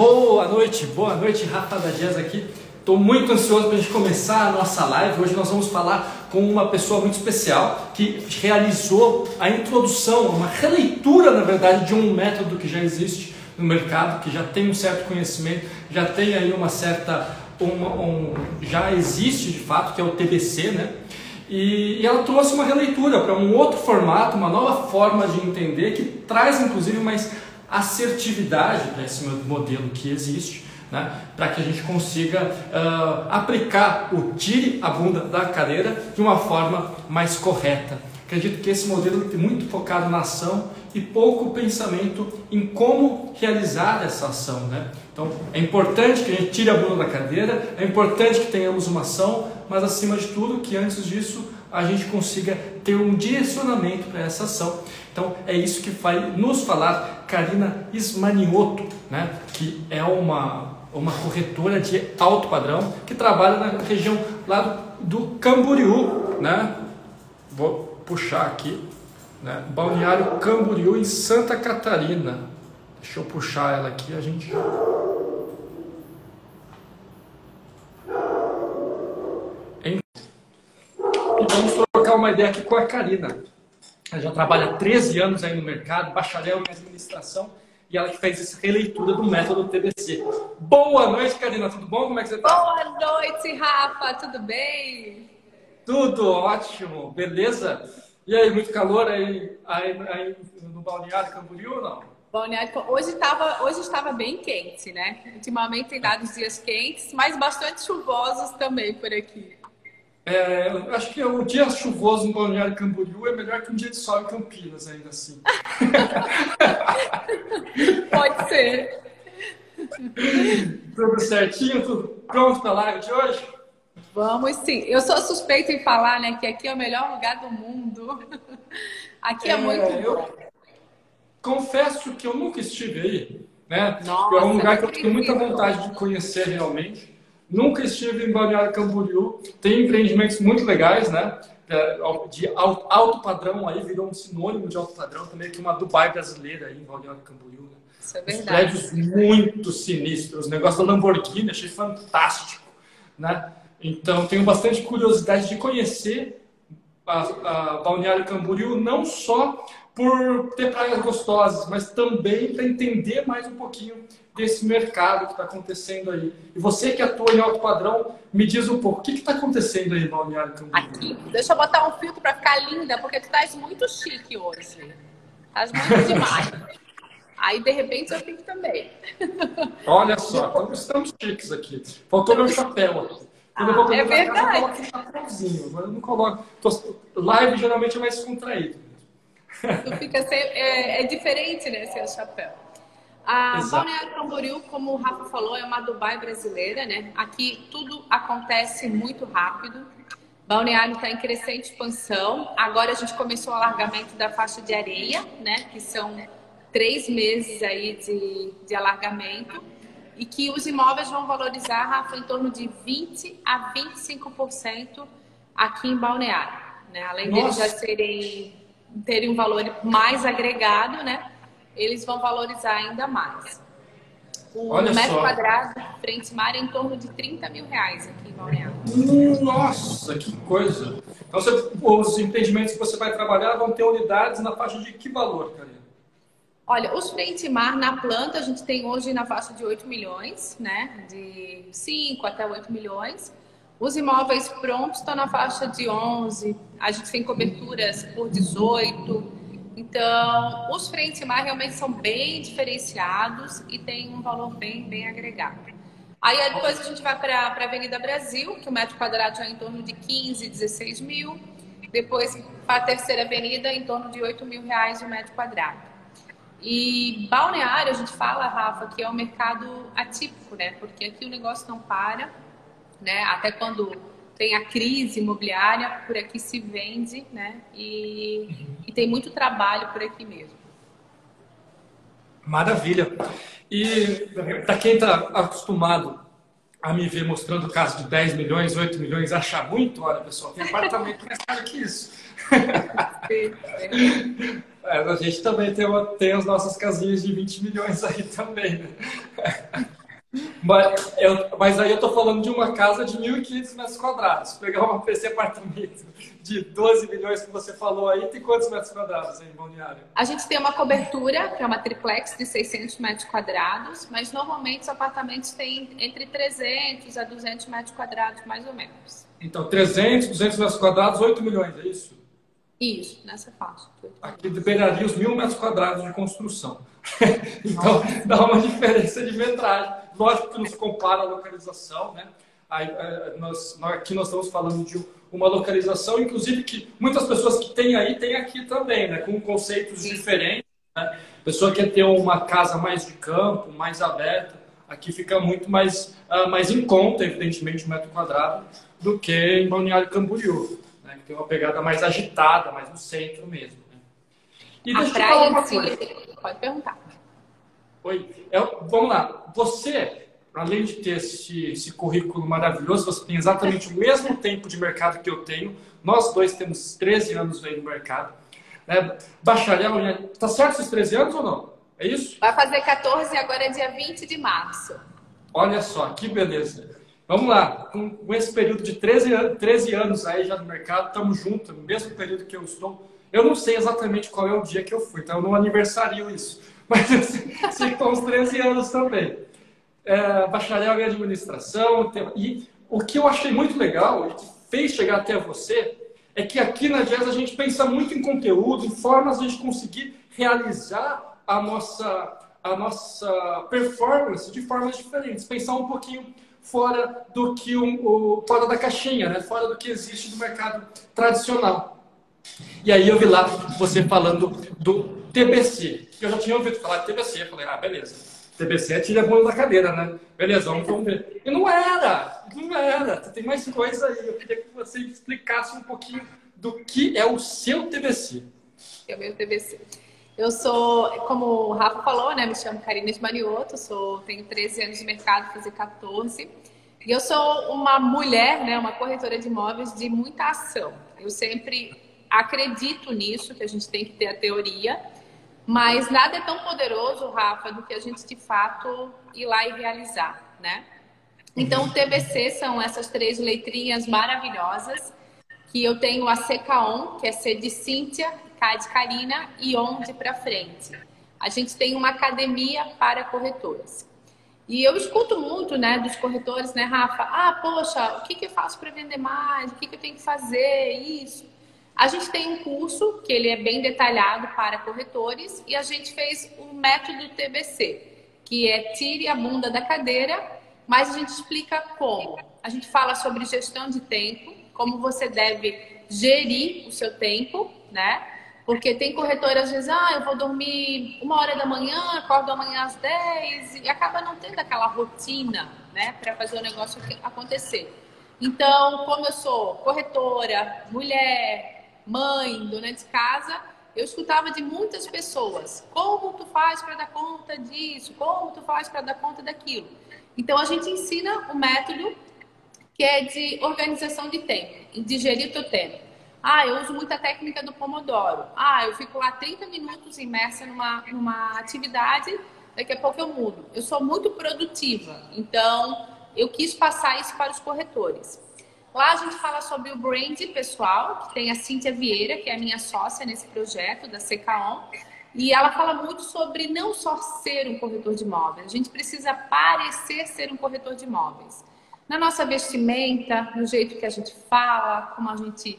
Boa noite, boa noite, Rafa da Dias aqui. Estou muito ansioso para a gente começar a nossa live. Hoje nós vamos falar com uma pessoa muito especial que realizou a introdução, uma releitura, na verdade, de um método que já existe no mercado, que já tem um certo conhecimento, já tem aí uma certa, uma, um, já existe de fato, que é o TBC, né? E ela trouxe uma releitura para um outro formato, uma nova forma de entender que traz inclusive mais assertividade para esse modelo que existe, né? para que a gente consiga uh, aplicar o tire a bunda da cadeira de uma forma mais correta. Acredito que esse modelo tem muito focado na ação e pouco pensamento em como realizar essa ação. Né? Então é importante que a gente tire a bunda da cadeira, é importante que tenhamos uma ação, mas acima de tudo que antes disso a gente consiga ter um direcionamento para essa ação. Então é isso que vai nos falar Karina Ismanioto, né? que é uma, uma corretora de alto padrão que trabalha na região lá do, Camboriú, né? Vou puxar aqui, né? Balneário Camboriú em Santa Catarina. Deixa eu puxar ela aqui, a gente E vamos trocar uma ideia aqui com a Karina. Ela já trabalha há 13 anos aí no mercado, bacharel em administração, e ela que fez essa releitura do método TBC. Boa noite, Karina, tudo bom? Como é que você está? Boa noite, Rafa, tudo bem? Tudo ótimo, beleza? E aí, muito calor aí, aí, aí no Balneário Camboriú ou não? Balneário, hoje, tava, hoje estava bem quente, né? Ultimamente tem dado dias quentes, mas bastante chuvosos também por aqui. É, acho que o dia chuvoso no Balneário Camboriú é melhor que um dia de sol em Campinas, ainda assim. Pode ser. Tudo certinho? Tudo pronto para a live de hoje? Vamos sim. Eu sou suspeita em falar, né, que aqui é o melhor lugar do mundo. Aqui é, é muito eu Confesso que eu nunca estive aí, né? Nossa, é um lugar que eu tenho muita vontade de conhecer realmente. Nunca estive em Balneário Camboriú. Tem empreendimentos muito legais, né? É, de alto padrão aí, virou um sinônimo de alto padrão também, que uma Dubai brasileira aí em Balneário Camboriú. Né? Isso é verdade. Os prédios muito sinistros. O negócio da Lamborghini, achei fantástico, né? Então, tenho bastante curiosidade de conhecer a, a Balneário Camboriú, não só por ter praias gostosas, mas também para entender mais um pouquinho desse mercado que está acontecendo aí. E você que atua em alto padrão, me diz um pouco, o que está acontecendo aí no Balneário Camboriú? Aqui, deixa eu botar um filtro para ficar linda, porque tu estás muito chique hoje. Estás muito demais. Aí, de repente, eu fico também. Olha só, então estamos chiques aqui. Faltou meu chapéu aqui. Quando ah, eu vou é verdade. Casa, eu coloco um chapéuzinho. Mas eu não coloco. Live geralmente é mais contraído. Tu fica sem... é, é diferente, né, seu chapéu. A Balneário Camboriú, como o Rafa falou, é uma Dubai brasileira, né? Aqui tudo acontece muito rápido. Balneário está em crescente expansão. Agora a gente começou o alargamento da faixa de areia, né? Que são três meses aí de, de alargamento. E que os imóveis vão valorizar, Rafa, em torno de 20 a 25% aqui em Balneário. Né? Além deles já serem, terem um valor mais agregado, né? Eles vão valorizar ainda mais. O Olha metro só. quadrado frente mar é em torno de 30 mil reais aqui em Balneário. Nossa, que coisa! Então, você, os empreendimentos que você vai trabalhar vão ter unidades na faixa de que valor, Karina? Olha, os frente mar na planta a gente tem hoje na faixa de 8 milhões, né? De 5 até 8 milhões. Os imóveis prontos estão na faixa de 11. A gente tem coberturas por 18. Então, os frente mar realmente são bem diferenciados e tem um valor bem, bem agregado. Aí depois a gente vai para a Avenida Brasil, que o metro quadrado já é em torno de 15, 16 mil. Depois para a terceira avenida, em torno de 8 mil reais o metro quadrado. E balneário, a gente fala, Rafa, que é um mercado atípico, né? Porque aqui o negócio não para, né? Até quando tem a crise imobiliária, por aqui se vende, né? E, e tem muito trabalho por aqui mesmo. Maravilha. E para quem está acostumado a me ver mostrando o caso de 10 milhões, 8 milhões, achar muito, olha pessoal, tem apartamento mais caro que isso. A gente também tem, uma, tem as nossas casinhas de 20 milhões aí também, né? Mas, eu, mas aí eu estou falando de uma casa de 1.500 metros quadrados. Pegar uma PC apartamento de 12 milhões que você falou aí, tem quantos metros quadrados em Balneário? A gente tem uma cobertura, que é uma triplex de 600 metros quadrados, mas normalmente os apartamentos têm entre 300 a 200 metros quadrados, mais ou menos. Então, 300, 200 metros quadrados, 8 milhões, é isso? Isso, nessa faixa. Aqui beiraria os mil metros quadrados de construção. então, dá uma diferença de metragem. Lógico que não se compara a localização, né? Aí, é, nós, aqui nós estamos falando de uma localização, inclusive que muitas pessoas que têm aí, têm aqui também, né? Com conceitos diferentes. Né? A pessoa quer ter uma casa mais de campo, mais aberta, aqui fica muito mais, uh, mais em conta, evidentemente, o metro quadrado, do que em Balneário Camboriú, né? que tem uma pegada mais agitada, mais no centro mesmo. Né? E a praia em si, pode perguntar. Oi, Eu, vamos lá. Você, além de ter esse, esse currículo maravilhoso, você tem exatamente o mesmo tempo de mercado que eu tenho. Nós dois temos 13 anos aí no mercado. Né? Bacharel, tá certo esses 13 anos ou não? É isso? Vai fazer 14 agora é dia 20 de março. Olha só, que beleza. Vamos lá, com, com esse período de 13, 13 anos aí já no mercado, estamos juntos, no mesmo período que eu estou. Eu não sei exatamente qual é o dia que eu fui, então eu não aniversario isso. Mas eu sei que uns 13 anos também. É, bacharel em administração. E o que eu achei muito legal e que fez chegar até você é que aqui na Jazz a gente pensa muito em conteúdo, em formas de a gente conseguir realizar a nossa, a nossa performance de formas diferentes. Pensar um pouquinho fora do que um, o, fora da caixinha, né? fora do que existe no mercado tradicional. E aí eu vi lá você falando do TBC. Eu já tinha ouvido falar de TBC. Falei, ah, beleza. TBC é tira a da cadeira, né? Beleza, vamos, ver. E não era! Não era! Tem mais coisa aí. Eu queria que você explicasse um pouquinho do que é o seu TBC. É o meu TBC. Eu sou, como o Rafa falou, né? Me chamo Karina Esmanioto, sou, tenho 13 anos de mercado, fazer 14. E eu sou uma mulher, né? Uma corretora de imóveis de muita ação. Eu sempre acredito nisso, que a gente tem que ter a teoria, mas nada é tão poderoso, Rafa, do que a gente de fato ir lá e realizar, né? Então, o TBC são essas três letrinhas maravilhosas que eu tenho a CKON, que é C de Cíntia, K de Karina e ON de para frente. A gente tem uma academia para corretores. E eu escuto muito, né, dos corretores, né, Rafa? Ah, poxa, o que, que eu faço para vender mais? O que, que eu tenho que fazer? Isso. A gente tem um curso que ele é bem detalhado para corretores e a gente fez um método TBC, que é tire a bunda da cadeira, mas a gente explica como. A gente fala sobre gestão de tempo, como você deve gerir o seu tempo, né? Porque tem corretor, às vezes, ah, eu vou dormir uma hora da manhã, acordo amanhã às 10 e acaba não tendo aquela rotina, né, para fazer o negócio acontecer. Então, como eu sou corretora, mulher, mãe, dona de casa, eu escutava de muitas pessoas: como tu faz para dar conta disso? Como tu faz para dar conta daquilo? Então a gente ensina o método que é de organização de tempo, de gerir teu tempo. Ah, eu uso muita técnica do Pomodoro. Ah, eu fico lá 30 minutos imersa numa, numa atividade, daqui a pouco eu mudo. Eu sou muito produtiva, então eu quis passar isso para os corretores. Lá a gente fala sobre o brand pessoal, que tem a Cíntia Vieira, que é a minha sócia nesse projeto da CKON. E ela fala muito sobre não só ser um corretor de imóveis, a gente precisa parecer ser um corretor de imóveis. Na nossa vestimenta, no jeito que a gente fala, como a gente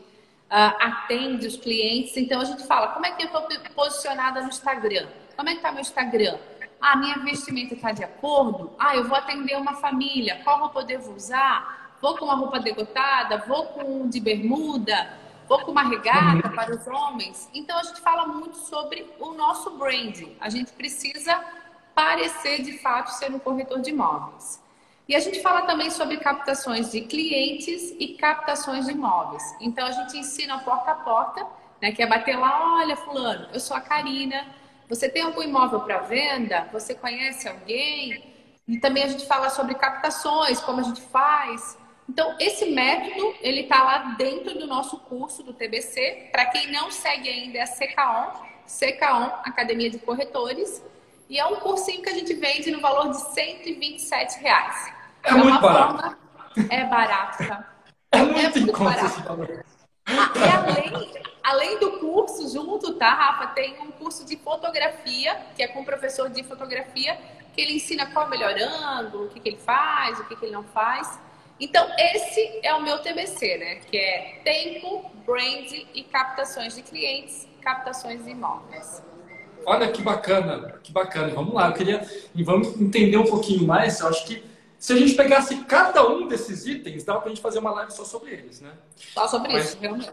uh, atende os clientes. Então a gente fala, como é que eu estou posicionada no Instagram? Como é que está meu Instagram? Ah, minha vestimenta está de acordo? Ah, eu vou atender uma família, qual roupa eu devo usar? Vou com uma roupa degotada, vou com de bermuda, vou com uma regata uhum. para os homens. Então a gente fala muito sobre o nosso branding. A gente precisa parecer de fato ser um corretor de imóveis. E a gente fala também sobre captações de clientes e captações de imóveis. Então a gente ensina porta a porta, né, que é bater lá, olha fulano, eu sou a Karina, você tem algum imóvel para venda? Você conhece alguém? E também a gente fala sobre captações, como a gente faz, então, esse método, ele está lá dentro do nosso curso do TBC. Para quem não segue ainda, é a CKON, CKON, Academia de Corretores. E é um cursinho que a gente vende no valor de 127 reais. É, é muito barato. Forma... É barato, tá? É muito, é muito barato. Ah, e além, além do curso junto, tá, Rafa? Tem um curso de fotografia, que é com um professor de fotografia, que ele ensina qual é o melhor ângulo, o que, que ele faz, o que, que ele não faz. Então, esse é o meu TBC, né? Que é tempo, brand e captações de clientes, captações de imóveis. Olha que bacana, que bacana. Vamos lá, eu queria. E vamos entender um pouquinho mais. Eu acho que se a gente pegasse cada um desses itens, dá para a gente fazer uma live só sobre eles, né? Só sobre Mas... isso, realmente.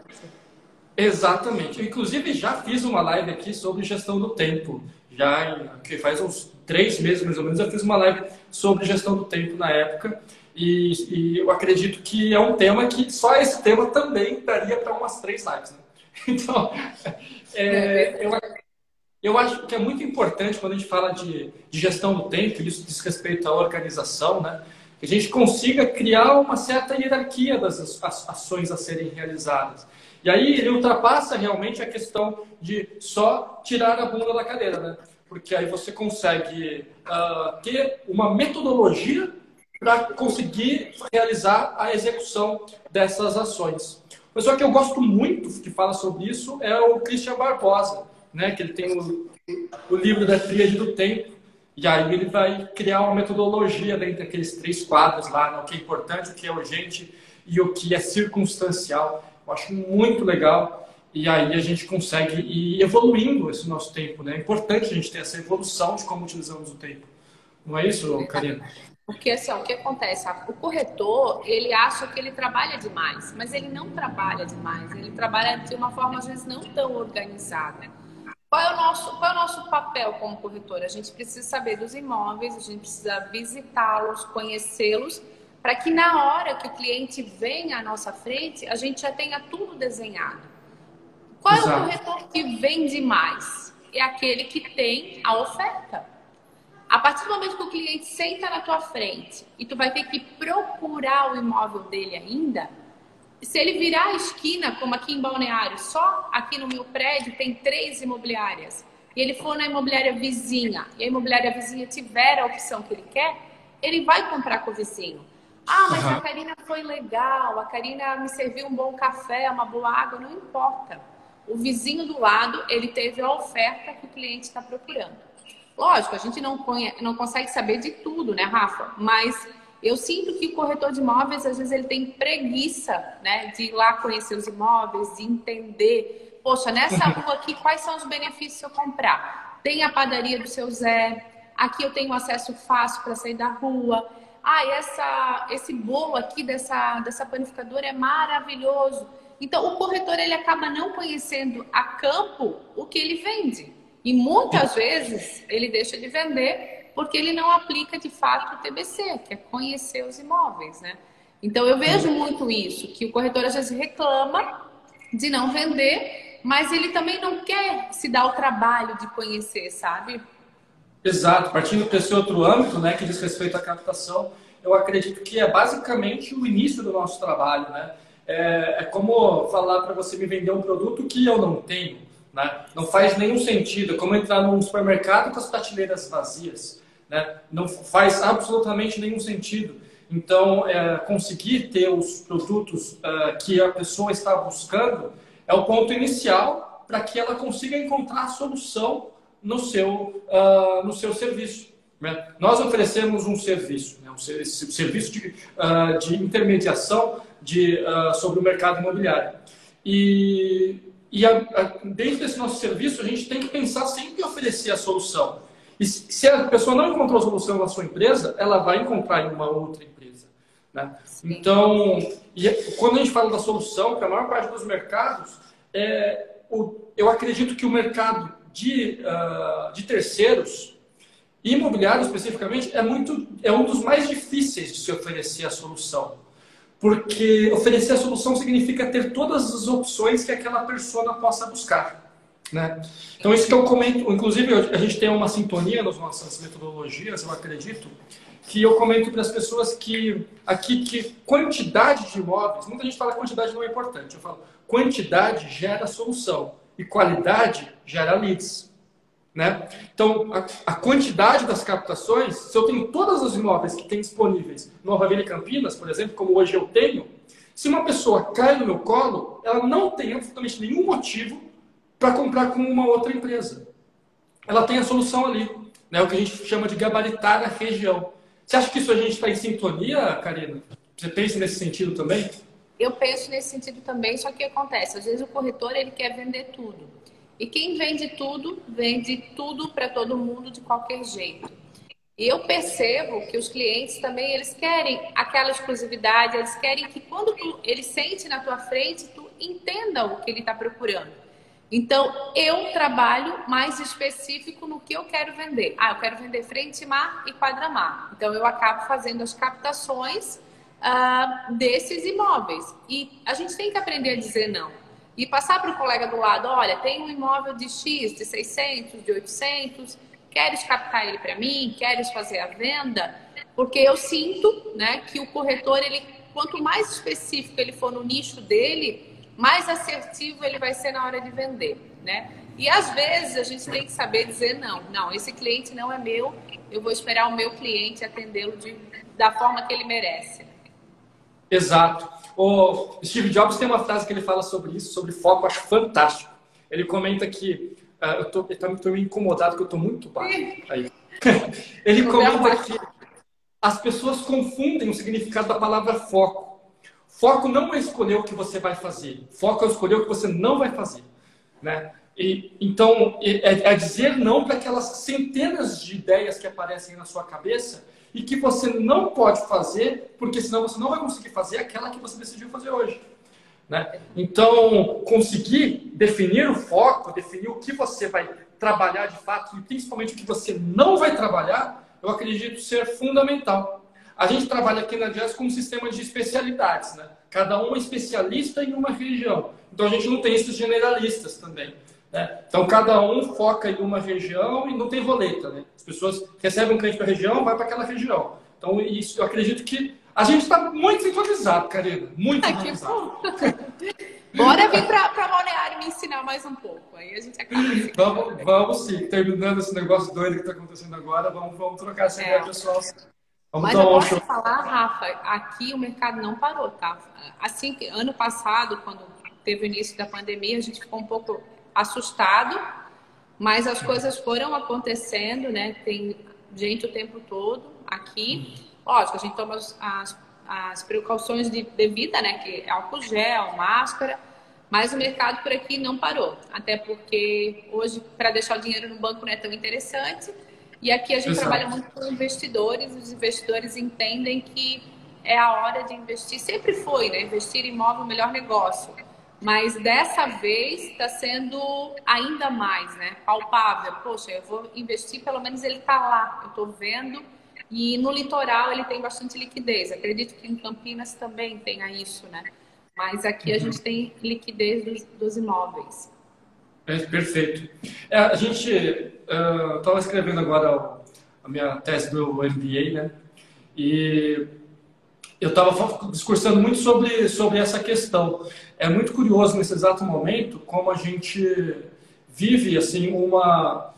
Exatamente. Eu, inclusive, já fiz uma live aqui sobre gestão do tempo. Já que faz uns três meses, mais ou menos, eu fiz uma live sobre gestão do tempo na época. E, e eu acredito que é um tema que só esse tema também daria para umas três lives. Né? Então, é, eu, eu acho que é muito importante quando a gente fala de, de gestão do tempo, isso diz respeito à organização, né? que a gente consiga criar uma certa hierarquia das ações a serem realizadas. E aí ele ultrapassa realmente a questão de só tirar a bunda da cadeira, né? Porque aí você consegue uh, ter uma metodologia para conseguir realizar a execução dessas ações. O pessoal que eu gosto muito que fala sobre isso é o Christian Barbosa, né? Que ele tem o, o livro da Tríade do Tempo. E aí ele vai criar uma metodologia dentro daqueles três quadros lá, né? o que é importante, o que é urgente e o que é circunstancial. Eu acho muito legal. E aí a gente consegue ir evoluindo esse nosso tempo, né? É importante a gente ter essa evolução de como utilizamos o tempo. Não é isso, Karina? Porque assim, ó, o que acontece? O corretor, ele acha que ele trabalha demais, mas ele não trabalha demais. Ele trabalha de uma forma, às vezes, não tão organizada. Qual é o nosso, qual é o nosso papel como corretor? A gente precisa saber dos imóveis, a gente precisa visitá-los, conhecê-los, para que na hora que o cliente venha à nossa frente, a gente já tenha tudo desenhado. Qual Exato. é o corretor que vende mais? É aquele que tem a oferta. A partir do momento que o cliente senta na tua frente e tu vai ter que procurar o imóvel dele ainda, se ele virar a esquina, como aqui em Balneário, só aqui no meu prédio tem três imobiliárias, e ele for na imobiliária vizinha, e a imobiliária vizinha tiver a opção que ele quer, ele vai comprar com o vizinho. Ah, mas uhum. a Karina foi legal, a Karina me serviu um bom café, uma boa água, não importa. O vizinho do lado, ele teve a oferta que o cliente está procurando. Lógico, a gente não, conhece, não consegue saber de tudo, né, Rafa? Mas eu sinto que o corretor de imóveis, às vezes, ele tem preguiça, né, de ir lá conhecer os imóveis, de entender. Poxa, nessa rua aqui, quais são os benefícios se eu comprar? Tem a padaria do seu Zé, aqui eu tenho acesso fácil para sair da rua. Ah, essa, esse bolo aqui dessa, dessa panificadora é maravilhoso. Então, o corretor ele acaba não conhecendo a campo o que ele vende. E muitas vezes ele deixa de vender porque ele não aplica de fato o TBC, que é conhecer os imóveis, né? Então eu vejo muito isso, que o corretor às vezes reclama de não vender, mas ele também não quer se dar o trabalho de conhecer, sabe? Exato, partindo desse outro âmbito, né, que diz respeito à captação, eu acredito que é basicamente o início do nosso trabalho, né? É, é como falar para você me vender um produto que eu não tenho. Né? Não faz nenhum sentido. É como entrar num supermercado com as prateleiras vazias. Né? Não faz absolutamente nenhum sentido. Então, é, conseguir ter os produtos é, que a pessoa está buscando é o ponto inicial para que ela consiga encontrar a solução no seu, uh, no seu serviço. Né? Nós oferecemos um serviço, né? um serviço de, uh, de intermediação de, uh, sobre o mercado imobiliário. E e a, a, dentro desse nosso serviço, a gente tem que pensar sempre em oferecer a solução. E se a pessoa não encontrou a solução na sua empresa, ela vai encontrar em uma outra empresa. Né? Então, e é, quando a gente fala da solução, que a maior parte dos mercados, é, o, eu acredito que o mercado de, uh, de terceiros, imobiliário especificamente, é, muito, é um dos mais difíceis de se oferecer a solução porque oferecer a solução significa ter todas as opções que aquela pessoa possa buscar. Né? Então, isso que eu comento, inclusive a gente tem uma sintonia nas nossas metodologias, eu acredito, que eu comento para as pessoas que aqui que quantidade de imóveis, muita gente fala que quantidade não é importante, eu falo quantidade gera solução e qualidade gera leads. Né? Então, a, a, quantidade das captações, se eu tenho todas as imóveis que tem disponíveis no Vila Campinas, por exemplo, como hoje eu tenho, se uma pessoa cai no meu colo, ela não tem absolutamente nenhum motivo para comprar com uma outra empresa. Ela tem a solução ali, né? o que a gente chama de gabaritar a região. Você acha que isso a gente está em sintonia, Karina? Você pensa nesse sentido também? Eu penso nesse sentido também, só que acontece, às vezes o corretor ele quer vender tudo. E quem vende tudo, vende tudo para todo mundo de qualquer jeito. E eu percebo que os clientes também, eles querem aquela exclusividade, eles querem que quando tu, ele sente na tua frente, tu entenda o que ele está procurando. Então, eu trabalho mais específico no que eu quero vender. Ah, eu quero vender frente mar e quadra-mar. Então, eu acabo fazendo as captações uh, desses imóveis. E a gente tem que aprender a dizer não. E passar para o colega do lado, olha, tem um imóvel de X, de 600, de 800, queres captar ele para mim? Queres fazer a venda? Porque eu sinto né, que o corretor, ele, quanto mais específico ele for no nicho dele, mais assertivo ele vai ser na hora de vender, né? E às vezes a gente tem que saber dizer não, não, esse cliente não é meu, eu vou esperar o meu cliente atendê-lo da forma que ele merece. Exato. O Steve Jobs tem uma frase que ele fala sobre isso, sobre foco, acho fantástico. Ele comenta que uh, eu tô, eu tô meio incomodado que eu tô muito baixo. Aí. ele comenta que as pessoas confundem o significado da palavra foco. Foco não é escolher o que você vai fazer. Foco é escolher o que você não vai fazer. Né? E, então, é, é dizer não para aquelas centenas de ideias que aparecem na sua cabeça e que você não pode fazer, porque senão você não vai conseguir fazer aquela que você decidiu fazer hoje. Né? Então, conseguir definir o foco, definir o que você vai trabalhar de fato e principalmente o que você não vai trabalhar, eu acredito ser fundamental. A gente trabalha aqui na Jazz com um sistema de especialidades, né? Cada um é especialista em uma região. Então a gente não tem esses generalistas também. Né? Então cada um foca em uma região e não tem roleta. Né? As pessoas recebem um cliente para a região, vai para aquela região. Então isso, eu acredito que a gente está muito sincronizado, Karina. Muito ah, sincronizado. Bora vir para Balneário me ensinar mais um pouco. Aí a gente acaba. vamos, vamos sim. Terminando esse negócio doido que está acontecendo agora, vamos, vamos trocar essa é. ideia, pessoal. Vamos Mas eu posso show. falar, Rafa, aqui o mercado não parou, tá? Assim, ano passado, quando teve o início da pandemia, a gente ficou um pouco assustado, mas as coisas foram acontecendo, né? Tem gente o tempo todo aqui. Lógico, a gente toma as, as precauções de bebida, né? Que é álcool gel, máscara, mas o mercado por aqui não parou. Até porque hoje, para deixar o dinheiro no banco não é tão interessante e aqui a gente Exato. trabalha muito com investidores, os investidores entendem que é a hora de investir, sempre foi, né? Investir em imóvel é o melhor negócio. Mas dessa vez está sendo ainda mais, né? Palpável. Poxa, eu vou investir, pelo menos ele está lá, eu estou vendo. E no litoral ele tem bastante liquidez. Acredito que em Campinas também tenha isso, né? Mas aqui a uhum. gente tem liquidez dos, dos imóveis. É, perfeito. É, a gente estava uh, escrevendo agora a minha tese do MBA, né? E eu estava discursando muito sobre, sobre essa questão. É muito curioso nesse exato momento como a gente vive assim uma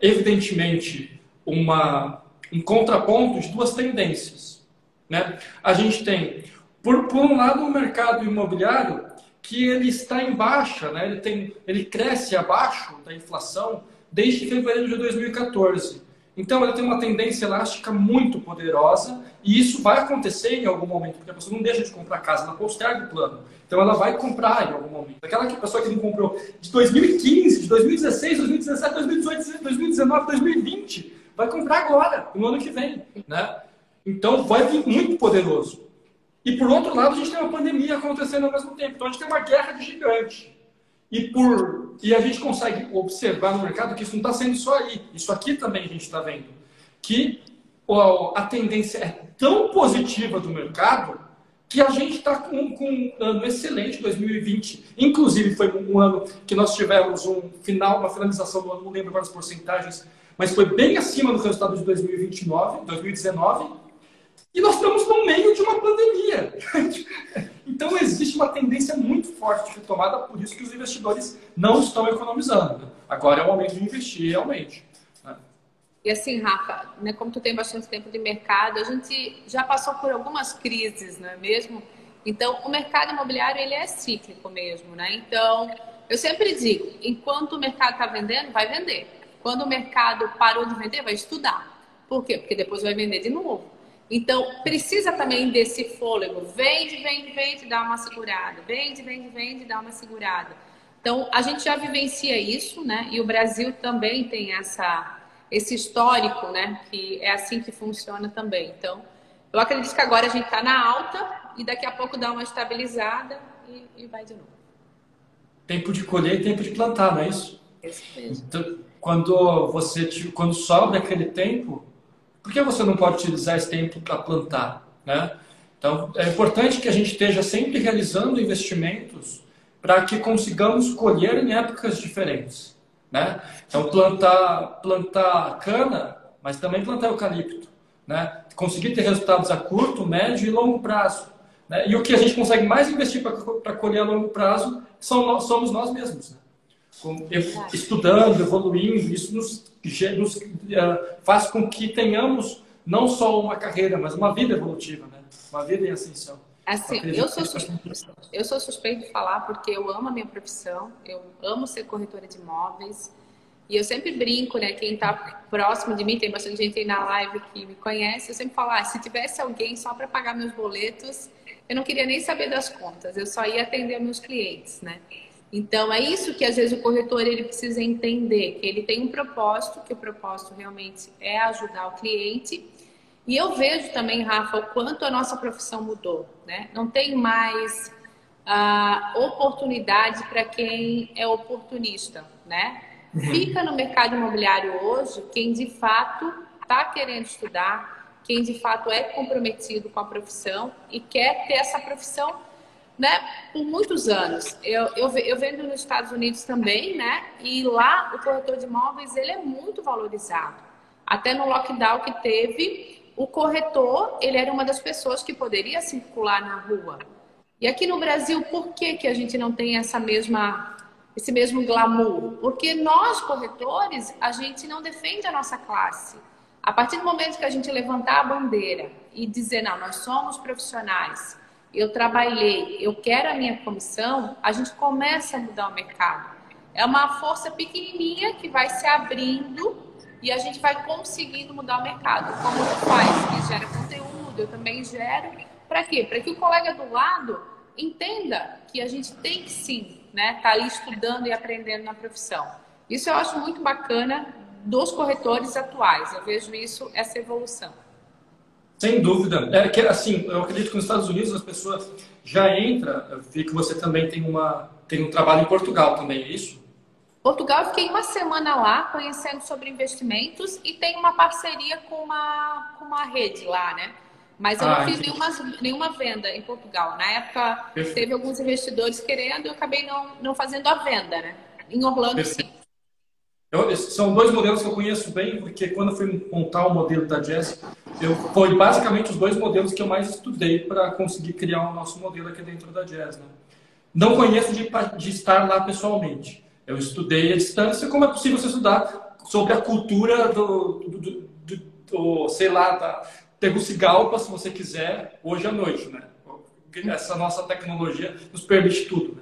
evidentemente uma um contraponto de duas tendências, né? A gente tem por, por um lado o mercado imobiliário que ele está em baixa, né? ele, tem, ele cresce abaixo da inflação desde fevereiro de 2014. Então, ele tem uma tendência elástica muito poderosa e isso vai acontecer em algum momento, porque a pessoa não deixa de comprar casa, ela posterga o plano. Então, ela vai comprar em algum momento. Aquela pessoa que não comprou de 2015, de 2016, 2017, 2018, 2019, 2020, vai comprar agora, no ano que vem. Né? Então, vai vir muito poderoso. E por outro lado, a gente tem uma pandemia acontecendo ao mesmo tempo. Então a gente tem uma guerra de gigante. E, por, e a gente consegue observar no mercado que isso não está sendo só aí. Isso aqui também a gente está vendo. Que a tendência é tão positiva do mercado que a gente está com, com, um ano excelente 2020. Inclusive, foi um ano que nós tivemos um final, uma finalização do ano, não lembro agora as porcentagens, mas foi bem acima do resultado de 2029, 2019 e nós estamos no meio de uma pandemia. Então existe uma tendência muito forte de retomada, por isso que os investidores não estão economizando. Agora é o momento de investir realmente. E assim, Rafa, né, como tu tem bastante tempo de mercado, a gente já passou por algumas crises, não é mesmo? Então, o mercado imobiliário ele é cíclico mesmo, né? Então, eu sempre digo, enquanto o mercado está vendendo, vai vender. Quando o mercado parou de vender, vai estudar. Por quê? Porque depois vai vender de novo. Então, precisa também desse fôlego. Vende, vende, vende, dá uma segurada. Vende, vende, vende, dá uma segurada. Então, a gente já vivencia isso, né? E o Brasil também tem essa, esse histórico, né? Que é assim que funciona também. Então, eu acredito que agora a gente está na alta e daqui a pouco dá uma estabilizada e, e vai de novo. Tempo de colher e tempo de plantar, não é isso? Isso mesmo. Então, quando você quando sobra aquele tempo, por que você não pode utilizar esse tempo para plantar, né? Então, é importante que a gente esteja sempre realizando investimentos para que consigamos colher em épocas diferentes, né? Então, plantar plantar cana, mas também plantar eucalipto, né? Conseguir ter resultados a curto, médio e longo prazo. Né? E o que a gente consegue mais investir para colher a longo prazo são, somos nós mesmos. Né? Com, estudando, evoluindo, isso nos, nos faz com que tenhamos não só uma carreira, mas uma vida evolutiva, né? uma vida em ascensão. Assim, eu sou, suspeito, eu sou suspeito de falar porque eu amo a minha profissão, eu amo ser corretora de imóveis, e eu sempre brinco, né? Quem está próximo de mim, tem bastante gente aí na live que me conhece, eu sempre falo, ah, se tivesse alguém só para pagar meus boletos, eu não queria nem saber das contas, eu só ia atender meus clientes, né? Então é isso que às vezes o corretor ele precisa entender, que ele tem um propósito, que o propósito realmente é ajudar o cliente. E eu vejo também, Rafa, o quanto a nossa profissão mudou, né? Não tem mais a oportunidade para quem é oportunista, né? Uhum. Fica no mercado imobiliário hoje quem de fato está querendo estudar, quem de fato é comprometido com a profissão e quer ter essa profissão né, por muitos anos. Eu, eu, eu vendo nos Estados Unidos também, né? E lá o corretor de imóveis ele é muito valorizado. Até no lockdown que teve, o corretor ele era uma das pessoas que poderia circular na rua. E aqui no Brasil, por que, que a gente não tem essa mesma, esse mesmo glamour? Porque nós, corretores, a gente não defende a nossa classe. A partir do momento que a gente levantar a bandeira e dizer, não, nós somos profissionais, eu trabalhei, eu quero a minha comissão, a gente começa a mudar o mercado. É uma força pequenininha que vai se abrindo e a gente vai conseguindo mudar o mercado. Como tu faz? Que gera conteúdo, eu também gero. Para quê? Para que o colega do lado entenda que a gente tem que sim, né, tá ali estudando e aprendendo na profissão. Isso eu acho muito bacana dos corretores atuais. Eu vejo isso, essa evolução. Sem dúvida. É que, assim, eu acredito que nos Estados Unidos as pessoas já entram. Eu vi que você também tem, uma, tem um trabalho em Portugal também, é isso? Portugal, eu fiquei uma semana lá conhecendo sobre investimentos e tem uma parceria com uma, com uma rede lá, né? Mas eu ah, não fiz nenhuma, nenhuma venda em Portugal. Na época, Perfeito. teve alguns investidores querendo e eu acabei não, não fazendo a venda, né? Em Orlando, Perfeito. sim. Eu, são dois modelos que eu conheço bem, porque quando eu fui montar o modelo da Jazz, eu, foi basicamente os dois modelos que eu mais estudei para conseguir criar o nosso modelo aqui dentro da Jazz. Né? Não conheço de, de estar lá pessoalmente. Eu estudei à distância, como é possível você estudar sobre a cultura do, do, do, do, do sei lá, da Tegucigalpa, se você quiser, hoje à noite, né? Essa nossa tecnologia nos permite tudo. Né?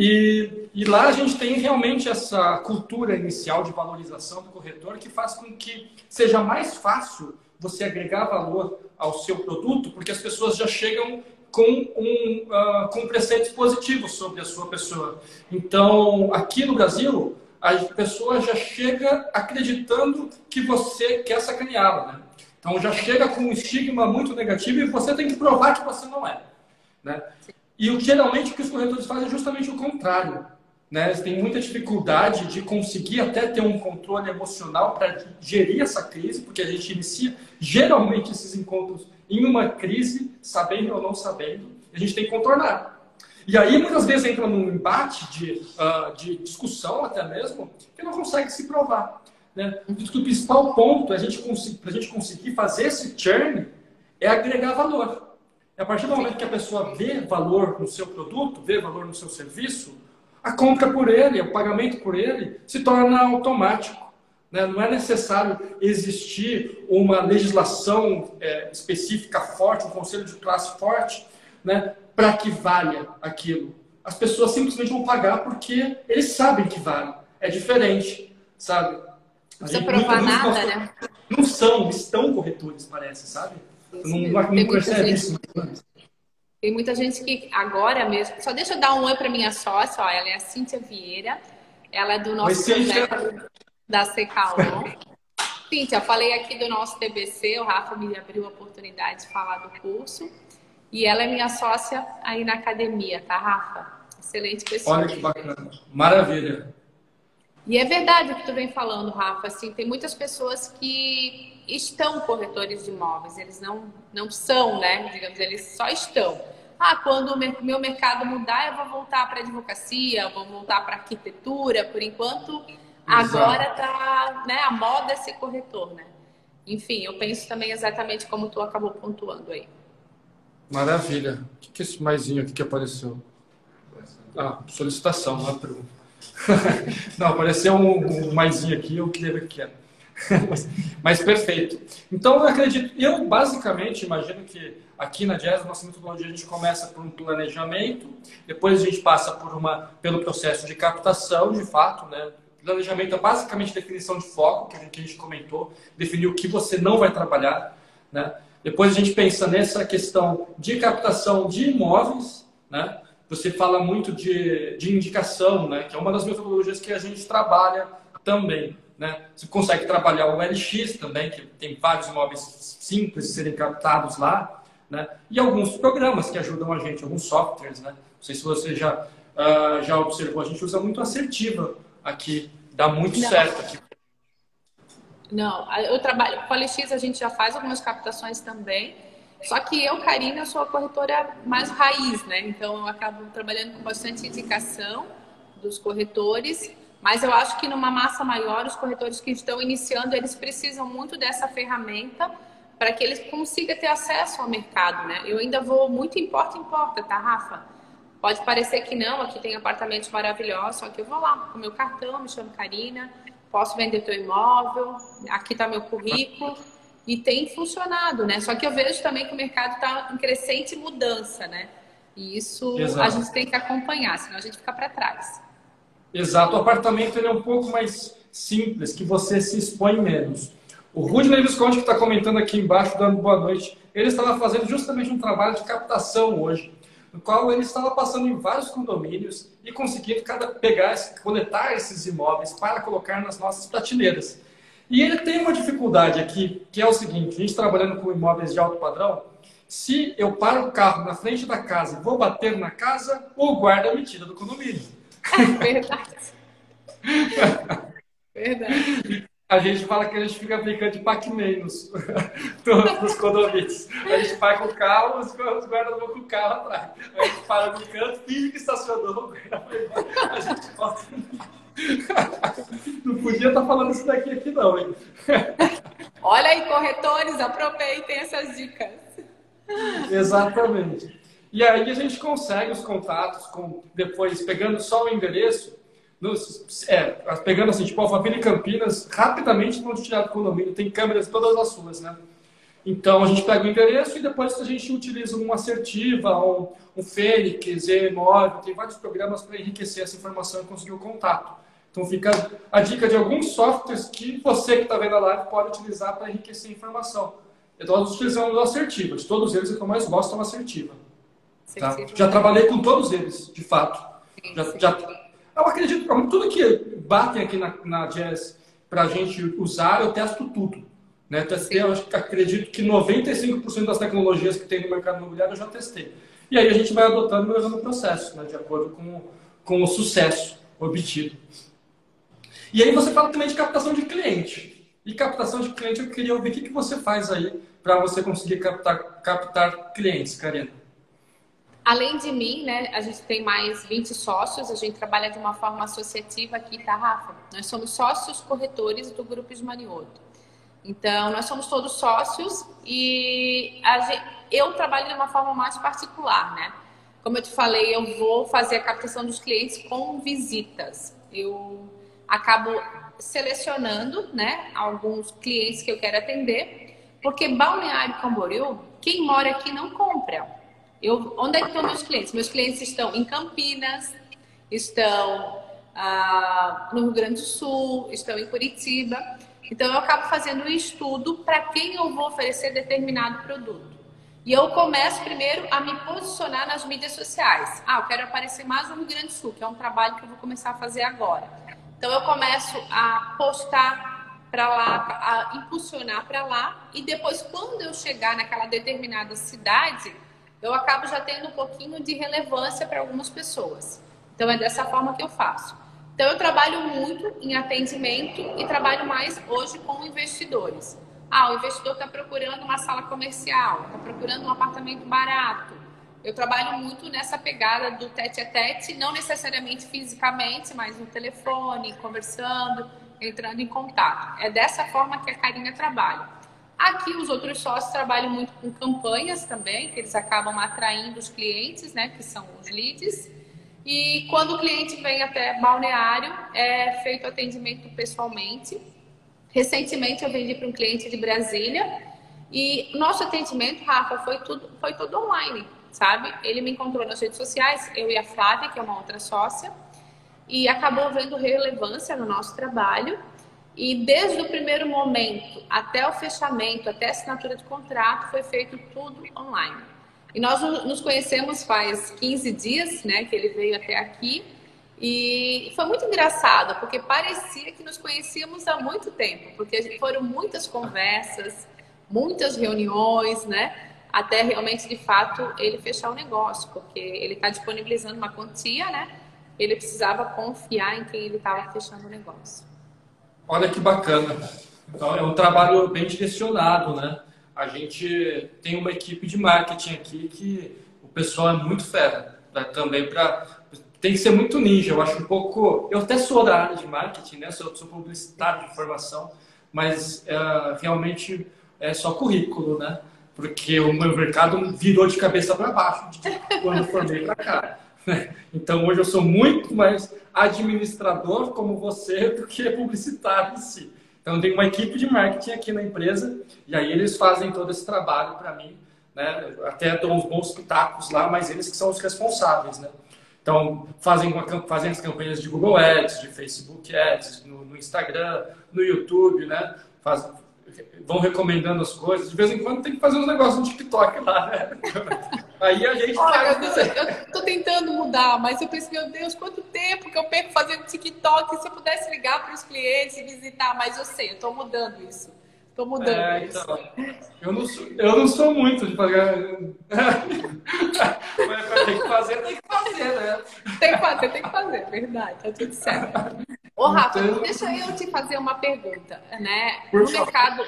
E, e, lá a gente tem realmente essa cultura inicial de valorização do corretor que faz com que seja mais fácil você agregar valor ao seu produto, porque as pessoas já chegam com um, uh, com preceitos positivos sobre a sua pessoa. Então, aqui no Brasil, a pessoa já chega acreditando que você quer sacaneá-la. Né? Então, já chega com um estigma muito negativo e você tem que provar que você não é. Né? E o, geralmente o que os corretores fazem é justamente o contrário. Né? Eles têm muita dificuldade de conseguir até ter um controle emocional para gerir essa crise, porque a gente inicia geralmente esses encontros em uma crise, sabendo ou não sabendo, a gente tem que contornar. E aí muitas vezes entra num embate de, uh, de discussão até mesmo, que não consegue se provar. Né? O principal ponto para a gente conseguir fazer esse churn é agregar valor. E a partir do momento que a pessoa vê valor no seu produto, vê valor no seu serviço, a compra por ele, o pagamento por ele se torna automático. Né? Não é necessário existir uma legislação é, específica forte, um conselho de classe forte, né? para que valha aquilo. As pessoas simplesmente vão pagar porque eles sabem que vale. É diferente, sabe? Não precisa provar nada, né? Não são, estão corretores, parece, sabe? Não, não, não percebe isso. Tem muita gente que agora mesmo. Só deixa eu dar um oi para minha sócia, ó, ela é a Cíntia Vieira. Ela é do nosso projeto da CKO. Cíntia, falei aqui do nosso TBC, o Rafa me abriu a oportunidade de falar do curso. E ela é minha sócia aí na academia, tá, Rafa? Excelente pessoa. Olha que bacana. Maravilha. E é verdade o que tu vem falando, Rafa. Assim, tem muitas pessoas que estão corretores de imóveis, eles não, não são, né? Digamos, eles só estão. Ah, quando o meu mercado mudar, eu vou voltar para advocacia, vou voltar para arquitetura. Por enquanto, agora tá, né? A moda é ser corretor, né? Enfim, eu penso também exatamente como tu acabou pontuando aí. Maravilha. O que é esse maisinho aqui que apareceu? Ah, solicitação, não é pergunta. não, apareceu um, um maisinho aqui, eu queria ver o que era. Mas, mas, perfeito. Então, eu acredito, eu basicamente imagino que aqui na Jazz, nossa metodologia, a gente começa por um planejamento, depois a gente passa por uma, pelo processo de captação, de fato, né? Planejamento é basicamente definição de foco, que a gente, que a gente comentou, definir o que você não vai trabalhar, né? Depois a gente pensa nessa questão de captação de imóveis, né? Você fala muito de, de indicação, né? Que é uma das metodologias que a gente trabalha também, né? Você consegue trabalhar o LX também, que tem vários imóveis simples de serem captados lá, né? E alguns programas que ajudam a gente, alguns softwares, né? Não sei se você já, uh, já observou, a gente usa muito assertiva aqui, dá muito Não. certo aqui não, eu trabalho com a LX, a gente já faz algumas captações também. Só que eu, Karina, sou a corretora mais raiz, né? Então eu acabo trabalhando com bastante indicação dos corretores, mas eu acho que numa massa maior, os corretores que estão iniciando, eles precisam muito dessa ferramenta para que eles consigam ter acesso ao mercado, né? Eu ainda vou muito em porta em porta, tá, Rafa? Pode parecer que não, aqui tem apartamentos maravilhosos, só que eu vou lá com meu cartão, me chamo Karina, posso vender teu imóvel, aqui está meu currículo. E tem funcionado, né? Só que eu vejo também que o mercado está em crescente mudança, né? E isso Exato. a gente tem que acompanhar, senão a gente fica para trás. Exato. O apartamento ele é um pouco mais simples, que você se expõe menos. O Rudney Visconti, que está comentando aqui embaixo, dando boa noite, ele estava fazendo justamente um trabalho de captação hoje no qual ele estava passando em vários condomínios e conseguindo cada, pegar, coletar esses imóveis para colocar nas nossas prateleiras. E ele tem uma dificuldade aqui, que é o seguinte: a gente trabalhando com imóveis de alto padrão, se eu paro o carro na frente da casa e vou bater na casa, o guarda me tira do condomínio. Verdade. Verdade. A gente fala que a gente fica brincando de Pac-Man nos, nos condomínios. A gente vai com o carro, os, guardas vão com o carro atrás. A gente para no canto, finge que estacionou, a gente pode... Não podia estar tá falando isso daqui aqui não, hein? Olha aí, corretores, aproveitem essas dicas. Exatamente. E aí a gente consegue os contatos, com depois pegando só o endereço, nos, é, pegando assim, tipo, Alphaville Campinas, rapidamente vão tirar do condomínio, tem câmeras todas as ruas, né? Então a gente pega o endereço e depois a gente utiliza uma assertiva, um, um Fênix, E9, tem vários programas para enriquecer essa informação e conseguir o contato. Então fica a dica de alguns softwares que você que está vendo a live pode utilizar para enriquecer a informação. Nós utilizamos o assertiva, de todos eles o que eu mais gosto é o assertiva. Tá? Já trabalhei com todos eles, de fato. Já, já, eu acredito, tudo que batem aqui na, na Jazz para a gente usar, eu testo tudo. Né? Testei, eu acredito que 95% das tecnologias que tem no mercado imobiliário eu já testei. E aí a gente vai adotando e melhorando o processo, né? de acordo com, com o sucesso obtido. E aí você fala também de captação de cliente. E captação de cliente, eu queria ouvir o que, que você faz aí para você conseguir captar, captar clientes, Karina. Além de mim, né, a gente tem mais 20 sócios, a gente trabalha de uma forma associativa aqui, tá, Rafa? Nós somos sócios corretores do Grupo de Manioto. Então, nós somos todos sócios e gente, eu trabalho de uma forma mais particular, né? Como eu te falei, eu vou fazer a captação dos clientes com visitas. Eu acabo selecionando, né, alguns clientes que eu quero atender, porque Balneário Camboriú, quem mora aqui não compra. Eu, onde é que estão meus clientes? Meus clientes estão em Campinas, estão ah, no Rio Grande do Sul, estão em Curitiba. Então eu acabo fazendo um estudo para quem eu vou oferecer determinado produto. E eu começo primeiro a me posicionar nas mídias sociais. Ah, eu quero aparecer mais no Rio Grande do Sul, que é um trabalho que eu vou começar a fazer agora. Então eu começo a postar para lá, a impulsionar para lá, e depois, quando eu chegar naquela determinada cidade, eu acabo já tendo um pouquinho de relevância para algumas pessoas. Então é dessa forma que eu faço. Então, eu trabalho muito em atendimento e trabalho mais hoje com investidores. Ah, o investidor está procurando uma sala comercial, está procurando um apartamento barato. Eu trabalho muito nessa pegada do tete a tete, não necessariamente fisicamente, mas no telefone, conversando, entrando em contato. É dessa forma que a Carinha trabalha. Aqui os outros sócios trabalham muito com campanhas também, que eles acabam atraindo os clientes, né, que são os leads. E quando o cliente vem até balneário, é feito atendimento pessoalmente. Recentemente eu vendi para um cliente de Brasília e nosso atendimento, Rafa, foi tudo, foi tudo online, sabe? Ele me encontrou nas redes sociais, eu e a Flávia, que é uma outra sócia, e acabou vendo relevância no nosso trabalho. E desde o primeiro momento até o fechamento, até a assinatura de contrato, foi feito tudo online. E nós nos conhecemos faz 15 dias, né, que ele veio até aqui. E foi muito engraçado, porque parecia que nos conhecíamos há muito tempo, porque foram muitas conversas, muitas reuniões, né? Até realmente, de fato, ele fechar o negócio, porque ele está disponibilizando uma quantia, né? Ele precisava confiar em quem ele estava fechando o negócio. Olha que bacana. Então, é um trabalho bem direcionado, né? a gente tem uma equipe de marketing aqui que o pessoal é muito fera. Né? Também para tem que ser muito ninja. Eu acho um pouco. Eu até sou da área de marketing, né? Sou, sou publicitário de formação, mas é, realmente é só currículo, né? Porque o meu mercado virou de cabeça para baixo quando eu formei para cá. Né? Então hoje eu sou muito mais administrador como você do que publicitário em si. Então, tem uma equipe de marketing aqui na empresa e aí eles fazem todo esse trabalho para mim. Né? Até dão uns bons pitacos lá, mas eles que são os responsáveis. Né? Então, fazem, uma, fazem as campanhas de Google Ads, de Facebook Ads, no, no Instagram, no YouTube, né? Faz, vão recomendando as coisas. De vez em quando tem que fazer uns negócios no TikTok lá, né? Aí a gente Olha, eu, eu tô tentando mudar, mas eu pensei, meu Deus, quanto tempo que eu perco fazendo TikTok. Se eu pudesse ligar para os clientes e visitar, mas eu sei, eu tô mudando isso. Tô mudando é, isso. Então, eu, não sou, eu não sou muito de pagar. mas tem que fazer, tem que fazer, né? Tem que fazer, tem que fazer, verdade, tá tudo certo. Ô, Rafa, então... deixa eu te fazer uma pergunta, né? Por no mercado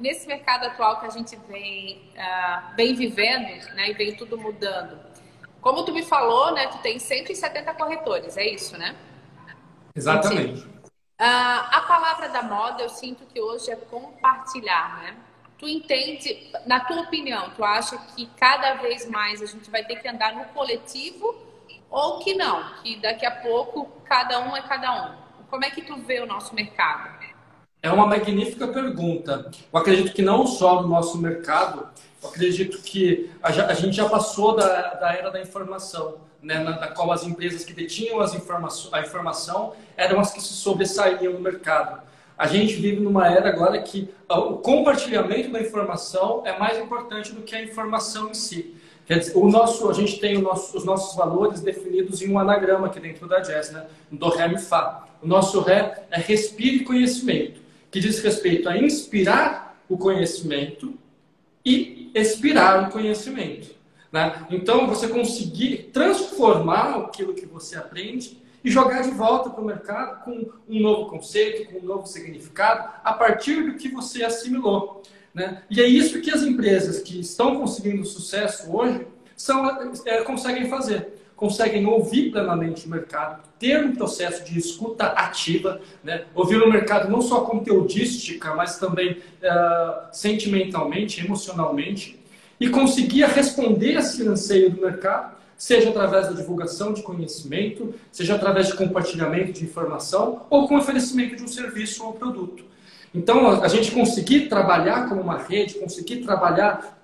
nesse mercado atual que a gente vem, uh, vem vivendo, né, e vem tudo mudando, como tu me falou, né, tu tem 170 corretores, é isso, né? Exatamente. Uh, a palavra da moda, eu sinto que hoje é compartilhar, né? Tu entende, na tua opinião, tu acha que cada vez mais a gente vai ter que andar no coletivo ou que não? Que daqui a pouco cada um é cada um? Como é que tu vê o nosso mercado? É uma magnífica pergunta. Eu acredito que não só no nosso mercado, eu acredito que a, gente já passou da, da era da informação, né, na, na, qual as empresas que detinham as informações, a informação eram as que se sobressaíam no mercado. A gente vive numa era agora que o compartilhamento da informação é mais importante do que a informação em si. Quer dizer, o nosso, a gente tem nosso, os nossos valores definidos em um anagrama aqui dentro da Jazz, né? do Ré Mi Fá. O nosso Ré é respire conhecimento que diz respeito a inspirar o conhecimento e expirar o conhecimento. Né? Então, você conseguir transformar aquilo que você aprende e jogar de volta para o mercado com um novo conceito, com um novo significado, a partir do que você assimilou. Né? E é isso que as empresas que estão conseguindo sucesso hoje são, é, conseguem fazer conseguem ouvir plenamente o mercado, ter um processo de escuta ativa, né? ouvir o mercado não só conteudística, mas também uh, sentimentalmente, emocionalmente, e conseguir responder esse anseio do mercado seja através da divulgação de conhecimento, seja através de compartilhamento de informação ou com oferecimento de um serviço ou produto. Então, a gente conseguir trabalhar como uma rede, conseguir trabalhar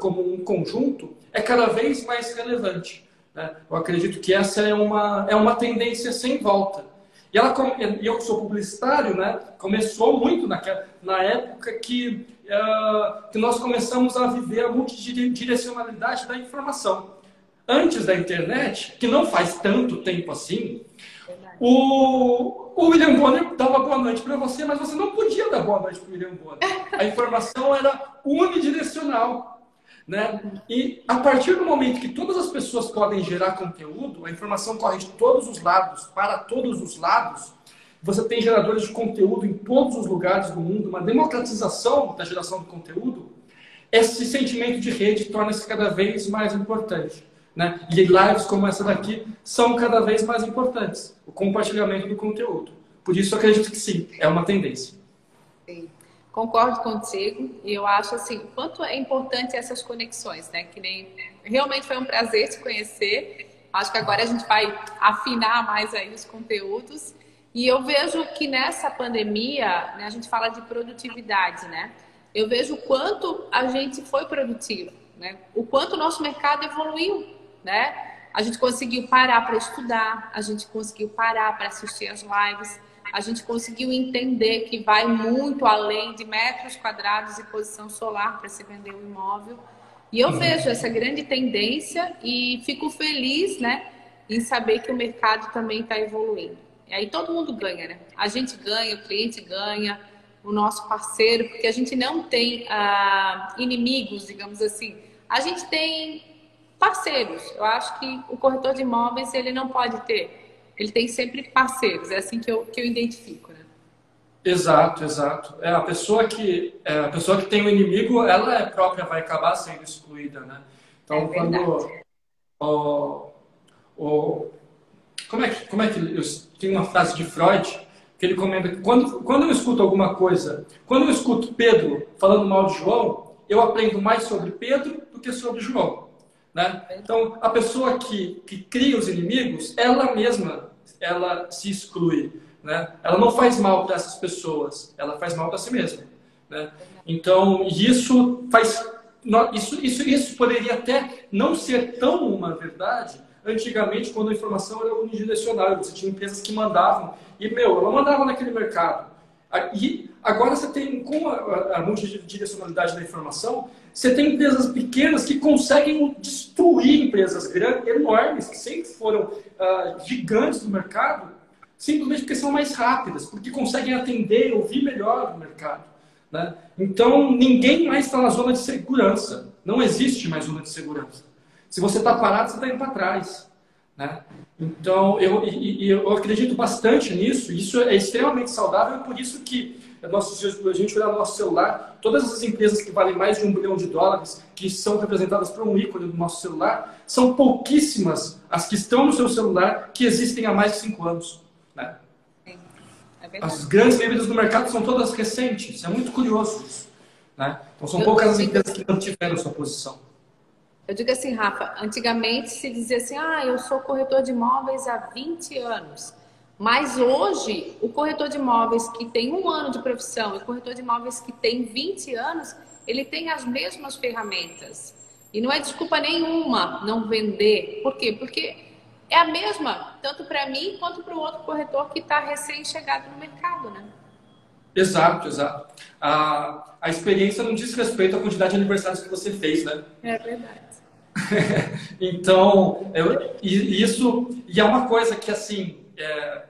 como um conjunto, é cada vez mais relevante. Né? Eu acredito que essa é uma, é uma tendência sem volta. E ela, eu sou publicitário, né? começou muito naquela, na época que, uh, que nós começamos a viver a multidirecionalidade da informação. Antes da internet, que não faz tanto tempo assim, o, o William Bonner dava boa noite para você, mas você não podia dar boa noite para o William Bonner. A informação era unidirecional. Né? E a partir do momento que todas as pessoas podem gerar conteúdo, a informação corre de todos os lados, para todos os lados, você tem geradores de conteúdo em todos os lugares do mundo, uma democratização da geração de conteúdo, esse sentimento de rede torna-se cada vez mais importante. Né? E lives como essa daqui são cada vez mais importantes, o compartilhamento do conteúdo. Por isso, eu acredito que sim, é uma tendência. Sim. Concordo contigo e eu acho assim, quanto é importante essas conexões, né? Que nem realmente foi um prazer te conhecer. Acho que agora a gente vai afinar mais aí os conteúdos. E eu vejo que nessa pandemia, né, a gente fala de produtividade, né? Eu vejo o quanto a gente foi produtivo, né? O quanto o nosso mercado evoluiu, né? A gente conseguiu parar para estudar, a gente conseguiu parar para assistir as lives a gente conseguiu entender que vai muito além de metros quadrados e posição solar para se vender um imóvel. E eu uhum. vejo essa grande tendência e fico feliz, né, em saber que o mercado também está evoluindo. E aí todo mundo ganha, né? A gente ganha, o cliente ganha, o nosso parceiro, porque a gente não tem ah, inimigos, digamos assim. A gente tem parceiros. Eu acho que o corretor de imóveis ele não pode ter ele tem sempre parceiros. É assim que eu, que eu identifico, né? Exato, exato. É a pessoa que é, a pessoa que tem um inimigo, ela é própria vai acabar sendo excluída, né? Então é quando o, o, como é que como é que eu tem uma frase de Freud que ele comenta que quando quando eu escuto alguma coisa, quando eu escuto Pedro falando mal de João, eu aprendo mais sobre Pedro do que sobre João. Né? Então, a pessoa que, que cria os inimigos, ela mesma ela se exclui. Né? Ela não faz mal para essas pessoas, ela faz mal para si mesma. Né? Então, isso faz. Isso, isso, isso poderia até não ser tão uma verdade antigamente, quando a informação era unidirecional. Você tinha empresas que mandavam, e, meu, ela mandava naquele mercado. E agora você tem, com a, a multidirecionalidade da informação, você tem empresas pequenas que conseguem destruir empresas grandes, enormes, que sempre foram uh, gigantes do mercado, simplesmente porque são mais rápidas, porque conseguem atender, ouvir melhor o mercado. Né? Então, ninguém mais está na zona de segurança. Não existe mais zona de segurança. Se você está parado, você está indo para trás. Né? Então, eu, eu acredito bastante nisso. Isso é extremamente saudável, e por isso que nosso, a gente olhar no nosso celular, todas as empresas que valem mais de um bilhão de dólares, que são representadas por um ícone do nosso celular, são pouquíssimas as que estão no seu celular que existem há mais de cinco anos. Né? É as grandes líderes do mercado são todas recentes. É muito curioso isso. Né? Então, são poucas as empresas que mantiveram sua posição. Eu digo assim, Rafa, antigamente se dizia assim, ah, eu sou corretor de imóveis há 20 anos. Mas hoje, o corretor de imóveis que tem um ano de profissão e o corretor de imóveis que tem 20 anos, ele tem as mesmas ferramentas. E não é desculpa nenhuma não vender. Por quê? Porque é a mesma, tanto para mim quanto para o outro corretor que está recém-chegado no mercado, né? Exato, exato. A, a experiência não diz respeito à quantidade de aniversários que você fez, né? É verdade. então, eu, isso e é uma coisa que assim é,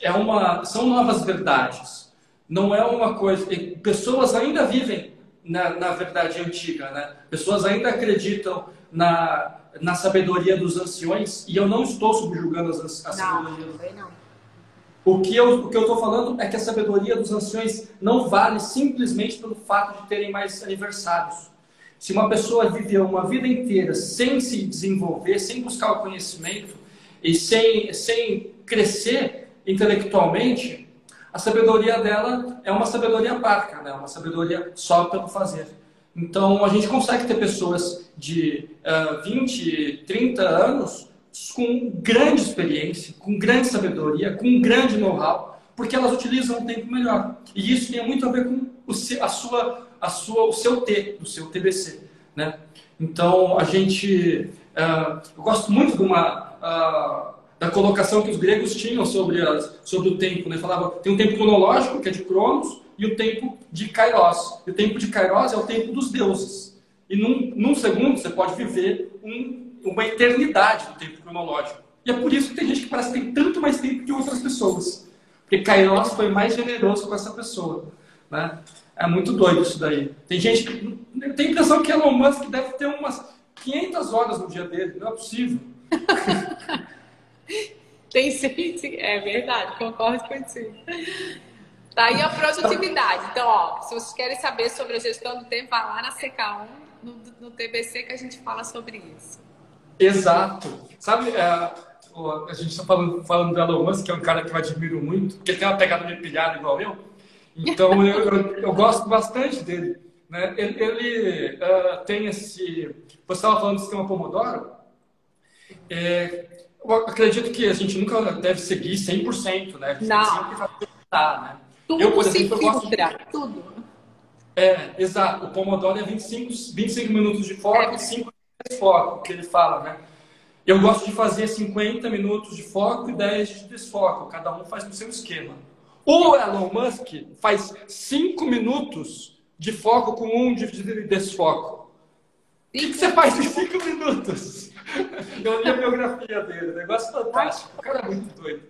é uma, são novas verdades. Não é uma coisa. Pessoas ainda vivem na, na verdade antiga, né? Pessoas ainda acreditam na, na sabedoria dos anciões e eu não estou subjugando as, a não, sabedoria. Não. O que eu o que eu estou falando é que a sabedoria dos anciões não vale simplesmente pelo fato de terem mais aniversários. Se uma pessoa viveu uma vida inteira sem se desenvolver, sem buscar o conhecimento e sem, sem crescer intelectualmente, a sabedoria dela é uma sabedoria parca, né? uma sabedoria só pelo fazer. Então, a gente consegue ter pessoas de uh, 20, 30 anos com grande experiência, com grande sabedoria, com grande know-how, porque elas utilizam o tempo melhor. E isso tem muito a ver com o, a sua, a sua, o seu T, o seu TBC. Né? Então, a gente. Uh, eu gosto muito de uma. Uh, da colocação que os gregos tinham sobre, as, sobre o tempo. Né? Falava, tem um tempo cronológico, que é de Cronos, e o tempo de Kairos. E o tempo de Kairos é o tempo dos deuses. E num, num segundo você pode viver um, uma eternidade do tempo cronológico. E é por isso que tem gente que parece que tem tanto mais tempo que outras pessoas. Porque Kairos foi mais generoso com essa pessoa. Né? É muito doido isso daí. Tem gente que. Tem a impressão que Elon Musk deve ter umas 500 horas no dia dele. Não é possível. Tem sim, é verdade, concordo contigo. Tá aí a produtividade. Então, ó, se vocês querem saber sobre a gestão do tempo, vá lá na CK1, no, no TBC, que a gente fala sobre isso. Exato. Sabe, é, a gente está falando, falando do Elon Musk, que é um cara que eu admiro muito, porque ele tem uma pegada meio pilhada igual eu. Então, eu, eu, eu gosto bastante dele. Né? Ele, ele uh, tem esse... Você estava falando do sistema Pomodoro? É, eu acredito que a gente nunca deve seguir 100%, né? Não. Sempre vai né? Tudo eu, por exemplo, se filtra, de... tudo. É, exato. O Pomodoro é 25, 25 minutos de foco é. e 5 de foco, que ele fala, né? Eu gosto de fazer 50 minutos de foco e 10 de desfoco. Cada um faz no seu esquema. O Elon Musk faz 5 minutos de foco com um de desfoco. O que, que você faz em 5 minutos? Eu li a biografia dele, negócio fantástico. O cara é muito doido.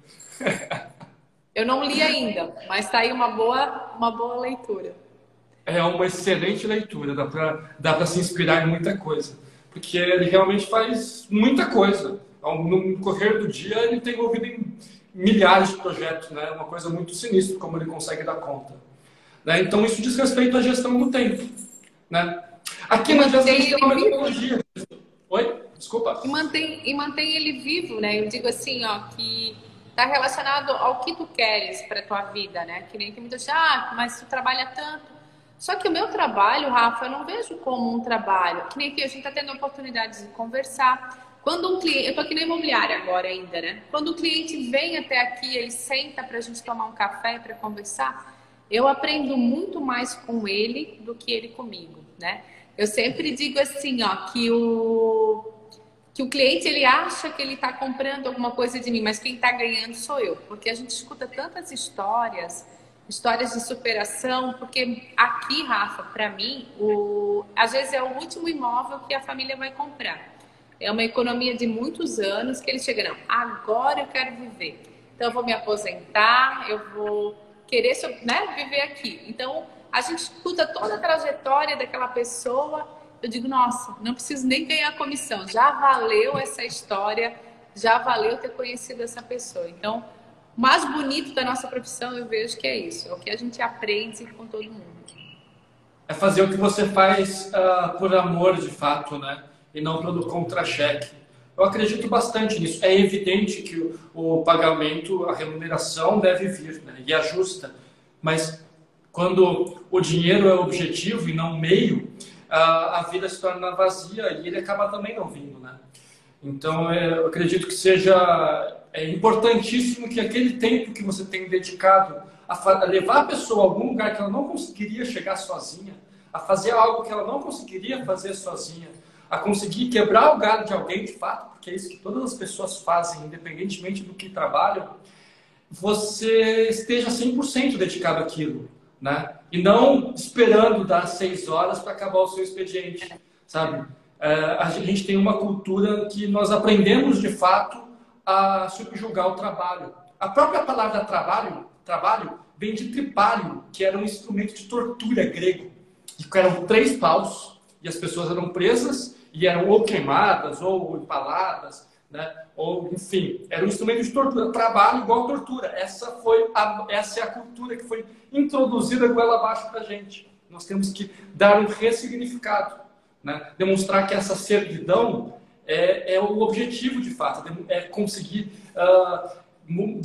Eu não li ainda, mas está aí uma boa, uma boa leitura. É uma excelente leitura, dá para dá se inspirar em muita coisa. Porque ele realmente faz muita coisa. No correr do dia, ele tem envolvido em milhares de projetos, né? Uma coisa muito sinistra como ele consegue dar conta. Né? Então, isso diz respeito à gestão do tempo. Né? Aqui na gestão a gente tem uma metodologia. Desculpa. E mantém, e mantém ele vivo, né? Eu digo assim, ó, que está relacionado ao que tu queres para tua vida, né? Que nem que muita gente, ah, mas tu trabalha tanto. Só que o meu trabalho, Rafa, eu não vejo como um trabalho. Que nem que a gente está tendo oportunidade de conversar. Quando um cliente, eu estou aqui na imobiliária agora ainda, né? Quando o cliente vem até aqui, ele senta para a gente tomar um café para conversar, eu aprendo muito mais com ele do que ele comigo, né? Eu sempre digo assim, ó, que o que o cliente ele acha que ele está comprando alguma coisa de mim, mas quem está ganhando sou eu, porque a gente escuta tantas histórias, histórias de superação, porque aqui, Rafa, para mim, o, às vezes é o último imóvel que a família vai comprar. É uma economia de muitos anos que eles chegam, não, agora eu quero viver. Então eu vou me aposentar, eu vou querer né, viver aqui. Então a gente escuta toda a trajetória daquela pessoa eu digo, nossa, não preciso nem ganhar comissão, já valeu essa história, já valeu ter conhecido essa pessoa. Então, o mais bonito da nossa profissão, eu vejo que é isso, é o que a gente aprende com todo mundo. É fazer o que você faz uh, por amor, de fato, né? E não pelo contra-cheque. Eu acredito bastante nisso. É evidente que o, o pagamento, a remuneração deve vir, né? E. É Mas quando o dinheiro é objetivo e não meio, a, vida se torna vazia e ele acaba também não vindo, né? Então, eu acredito que seja é importantíssimo que aquele tempo que você tem dedicado a levar a pessoa a algum lugar que ela não conseguiria chegar sozinha, a fazer algo que ela não conseguiria fazer sozinha, a conseguir quebrar o galho de alguém de fato, porque é isso que todas as pessoas fazem, independentemente do que trabalham, você esteja 100% dedicado àquilo né? E não esperando dar seis horas para acabar o seu expediente, sabe? É, a gente tem uma cultura que nós aprendemos de fato a subjugar o trabalho. A própria palavra trabalho, trabalho vem de tripalho, que era um instrumento de tortura grego. E eram três paus e as pessoas eram presas e eram ou queimadas ou empaladas né? Ou, enfim, era um instrumento de tortura, trabalho igual tortura. Essa foi a, essa é a cultura que foi introduzida goela abaixo para a gente. Nós temos que dar um ressignificado, né? demonstrar que essa servidão é, é o objetivo de fato, é conseguir uh,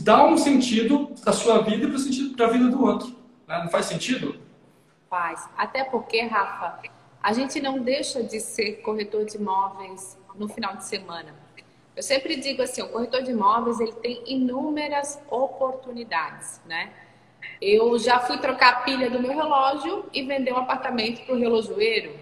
dar um sentido para a sua vida e para a vida do outro. Né? Não faz sentido? Faz. Até porque, Rafa, a gente não deixa de ser corretor de imóveis no final de semana. Eu sempre digo assim, o corretor de imóveis ele tem inúmeras oportunidades, né? Eu já fui trocar a pilha do meu relógio e vender um apartamento para o relojoeiro.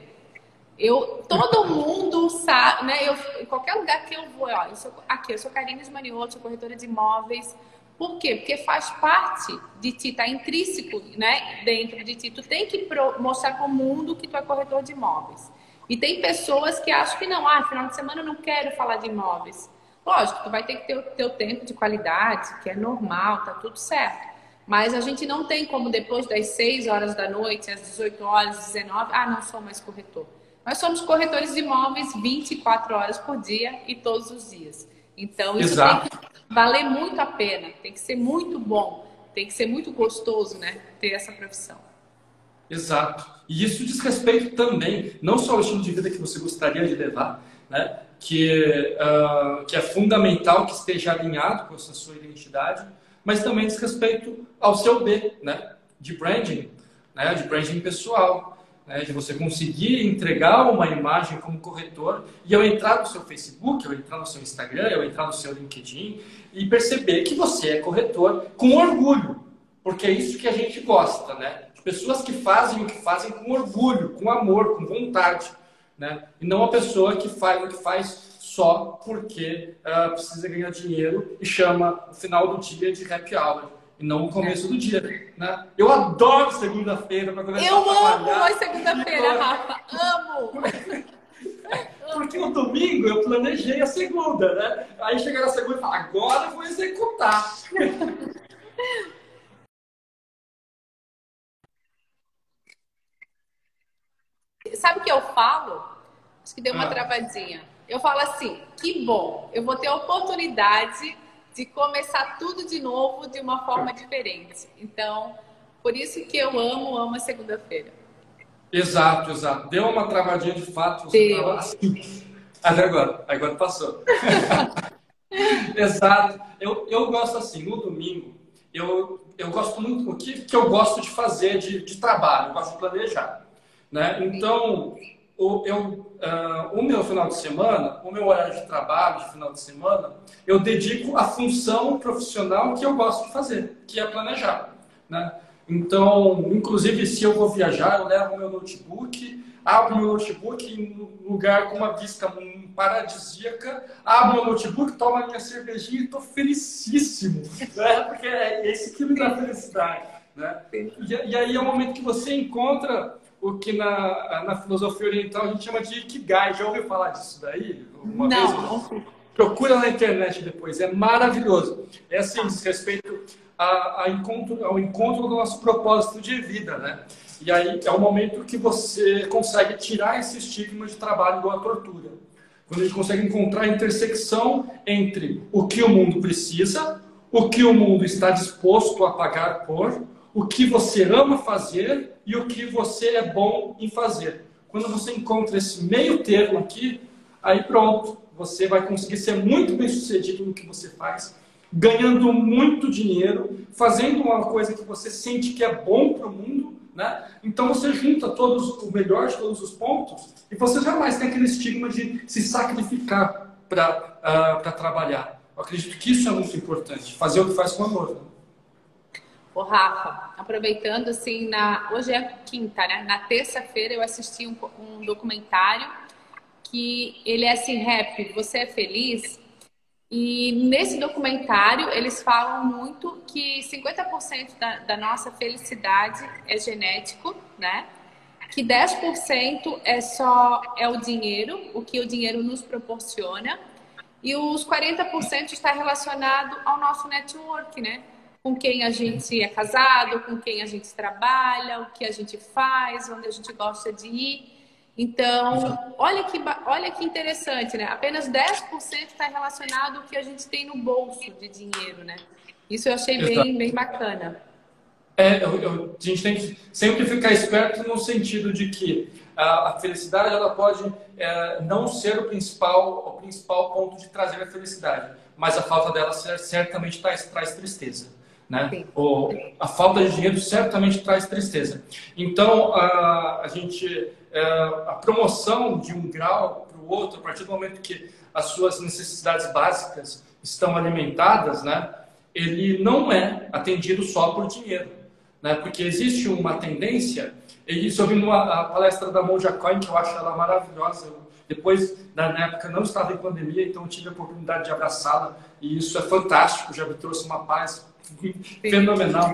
Eu, todo mundo sabe, né? Eu, em qualquer lugar que eu vou, ó, eu sou, aqui, eu sou Karine Esmanioto, sou corretora de imóveis. Por quê? Porque faz parte de ti, tá intrínseco, né? Dentro de ti. Tu tem que mostrar para o mundo que tu é corretor de imóveis. E tem pessoas que acham que não, ah, final de semana eu não quero falar de imóveis. Lógico, tu vai ter que ter o teu tempo de qualidade, que é normal, tá tudo certo. Mas a gente não tem como depois das 6 horas da noite, às 18 horas, 19, ah, não sou mais corretor. Nós somos corretores de imóveis 24 horas por dia e todos os dias. Então, isso Exato. tem que valer muito a pena, tem que ser muito bom, tem que ser muito gostoso, né, ter essa profissão. Exato. E isso diz respeito também, não só ao estilo de vida que você gostaria de levar, né, que, uh, que é fundamental que esteja alinhado com essa sua identidade, mas também diz respeito ao seu B, né, de branding, né, de branding pessoal, né, de você conseguir entregar uma imagem como corretor e eu entrar no seu Facebook, eu entrar no seu Instagram, eu entrar no seu LinkedIn e perceber que você é corretor com orgulho, porque é isso que a gente gosta, né? Pessoas que fazem o que fazem com orgulho, com amor, com vontade, né? E não a pessoa que faz o que faz só porque uh, precisa ganhar dinheiro e chama o final do dia de happy hour e não o começo do dia. Né? Eu adoro segunda-feira para começar eu a trabalhar. Eu amo segunda-feira, Rafa. Amo! Porque no domingo eu planejei a segunda, né? Aí chega na segunda e fala, agora eu vou executar. Sabe o que eu falo? Acho que deu uma ah. travadinha. Eu falo assim, que bom, eu vou ter a oportunidade de começar tudo de novo de uma forma diferente. Então, por isso que eu amo, amo a segunda-feira. Exato, exato. Deu uma travadinha de fato. Você Deu. Assim. Até agora, agora passou. exato. Eu, eu gosto assim, no domingo, eu, eu gosto muito, o que, que eu gosto de fazer de, de trabalho, eu gosto de planejar. Né? Então, o, eu, uh, o meu final de semana, o meu horário de trabalho de final de semana, eu dedico à função profissional que eu gosto de fazer, que é planejar. Né? Então, inclusive, se eu vou viajar, eu levo meu notebook, abro meu notebook em um lugar com uma vista paradisíaca, abro meu notebook, tomo a minha cervejinha e estou felicíssimo, né? porque é esse que me dá felicidade. Né? E, e aí é o momento que você encontra o que na, na filosofia oriental a gente chama de Ikigai. Já ouviu falar disso daí? Uma não. Vez, procura na internet depois, é maravilhoso. É assim, diz respeito a, a encontro, ao encontro do nosso propósito de vida, né? E aí é o momento que você consegue tirar esse estigma de trabalho igual a tortura. Quando a gente consegue encontrar a intersecção entre o que o mundo precisa, o que o mundo está disposto a pagar por, o que você ama fazer e o que você é bom em fazer. Quando você encontra esse meio termo aqui, aí pronto, você vai conseguir ser muito bem sucedido no que você faz, ganhando muito dinheiro, fazendo uma coisa que você sente que é bom para o mundo, né? Então você junta todos o melhor de todos os pontos e você jamais tem aquele estigma de se sacrificar para uh, ah, trabalhar. Eu acredito que isso é muito importante, fazer o que faz com amor. Né? Ô, Rafa, aproveitando assim, na... hoje é quinta, né? Na terça-feira eu assisti um, um, documentário que ele é assim, rap, você é feliz? E nesse documentário eles falam muito que 50% da, da nossa felicidade é genético, né? Que 10% é só é o dinheiro, o que o dinheiro nos proporciona, e os 40% está relacionado ao nosso network, né? Com quem a gente é casado, com quem a gente trabalha, o que a gente faz, onde a gente gosta de ir. Então, olha que, olha que interessante, né? Apenas 10% está relacionado ao que a gente tem no bolso de dinheiro, né? Isso eu achei bem, bem bacana. É, eu, eu, a gente tem que sempre ficar esperto no sentido de que a, a felicidade ela pode é, não ser o principal, o principal ponto de trazer a felicidade, mas a falta dela certamente traz, traz tristeza. Né? O, a falta de dinheiro certamente traz tristeza. Então, a, a gente é, a promoção de um grau para o outro, a partir do momento que as suas necessidades básicas estão alimentadas, né, ele não é atendido só por dinheiro. Né, porque existe uma tendência, e isso eu vi numa palestra da Monja Coin, que eu acho ela maravilhosa, eu, depois, na época, não estava em pandemia, então tive a oportunidade de abraçá-la, e isso é fantástico, já me trouxe uma paz fenomenal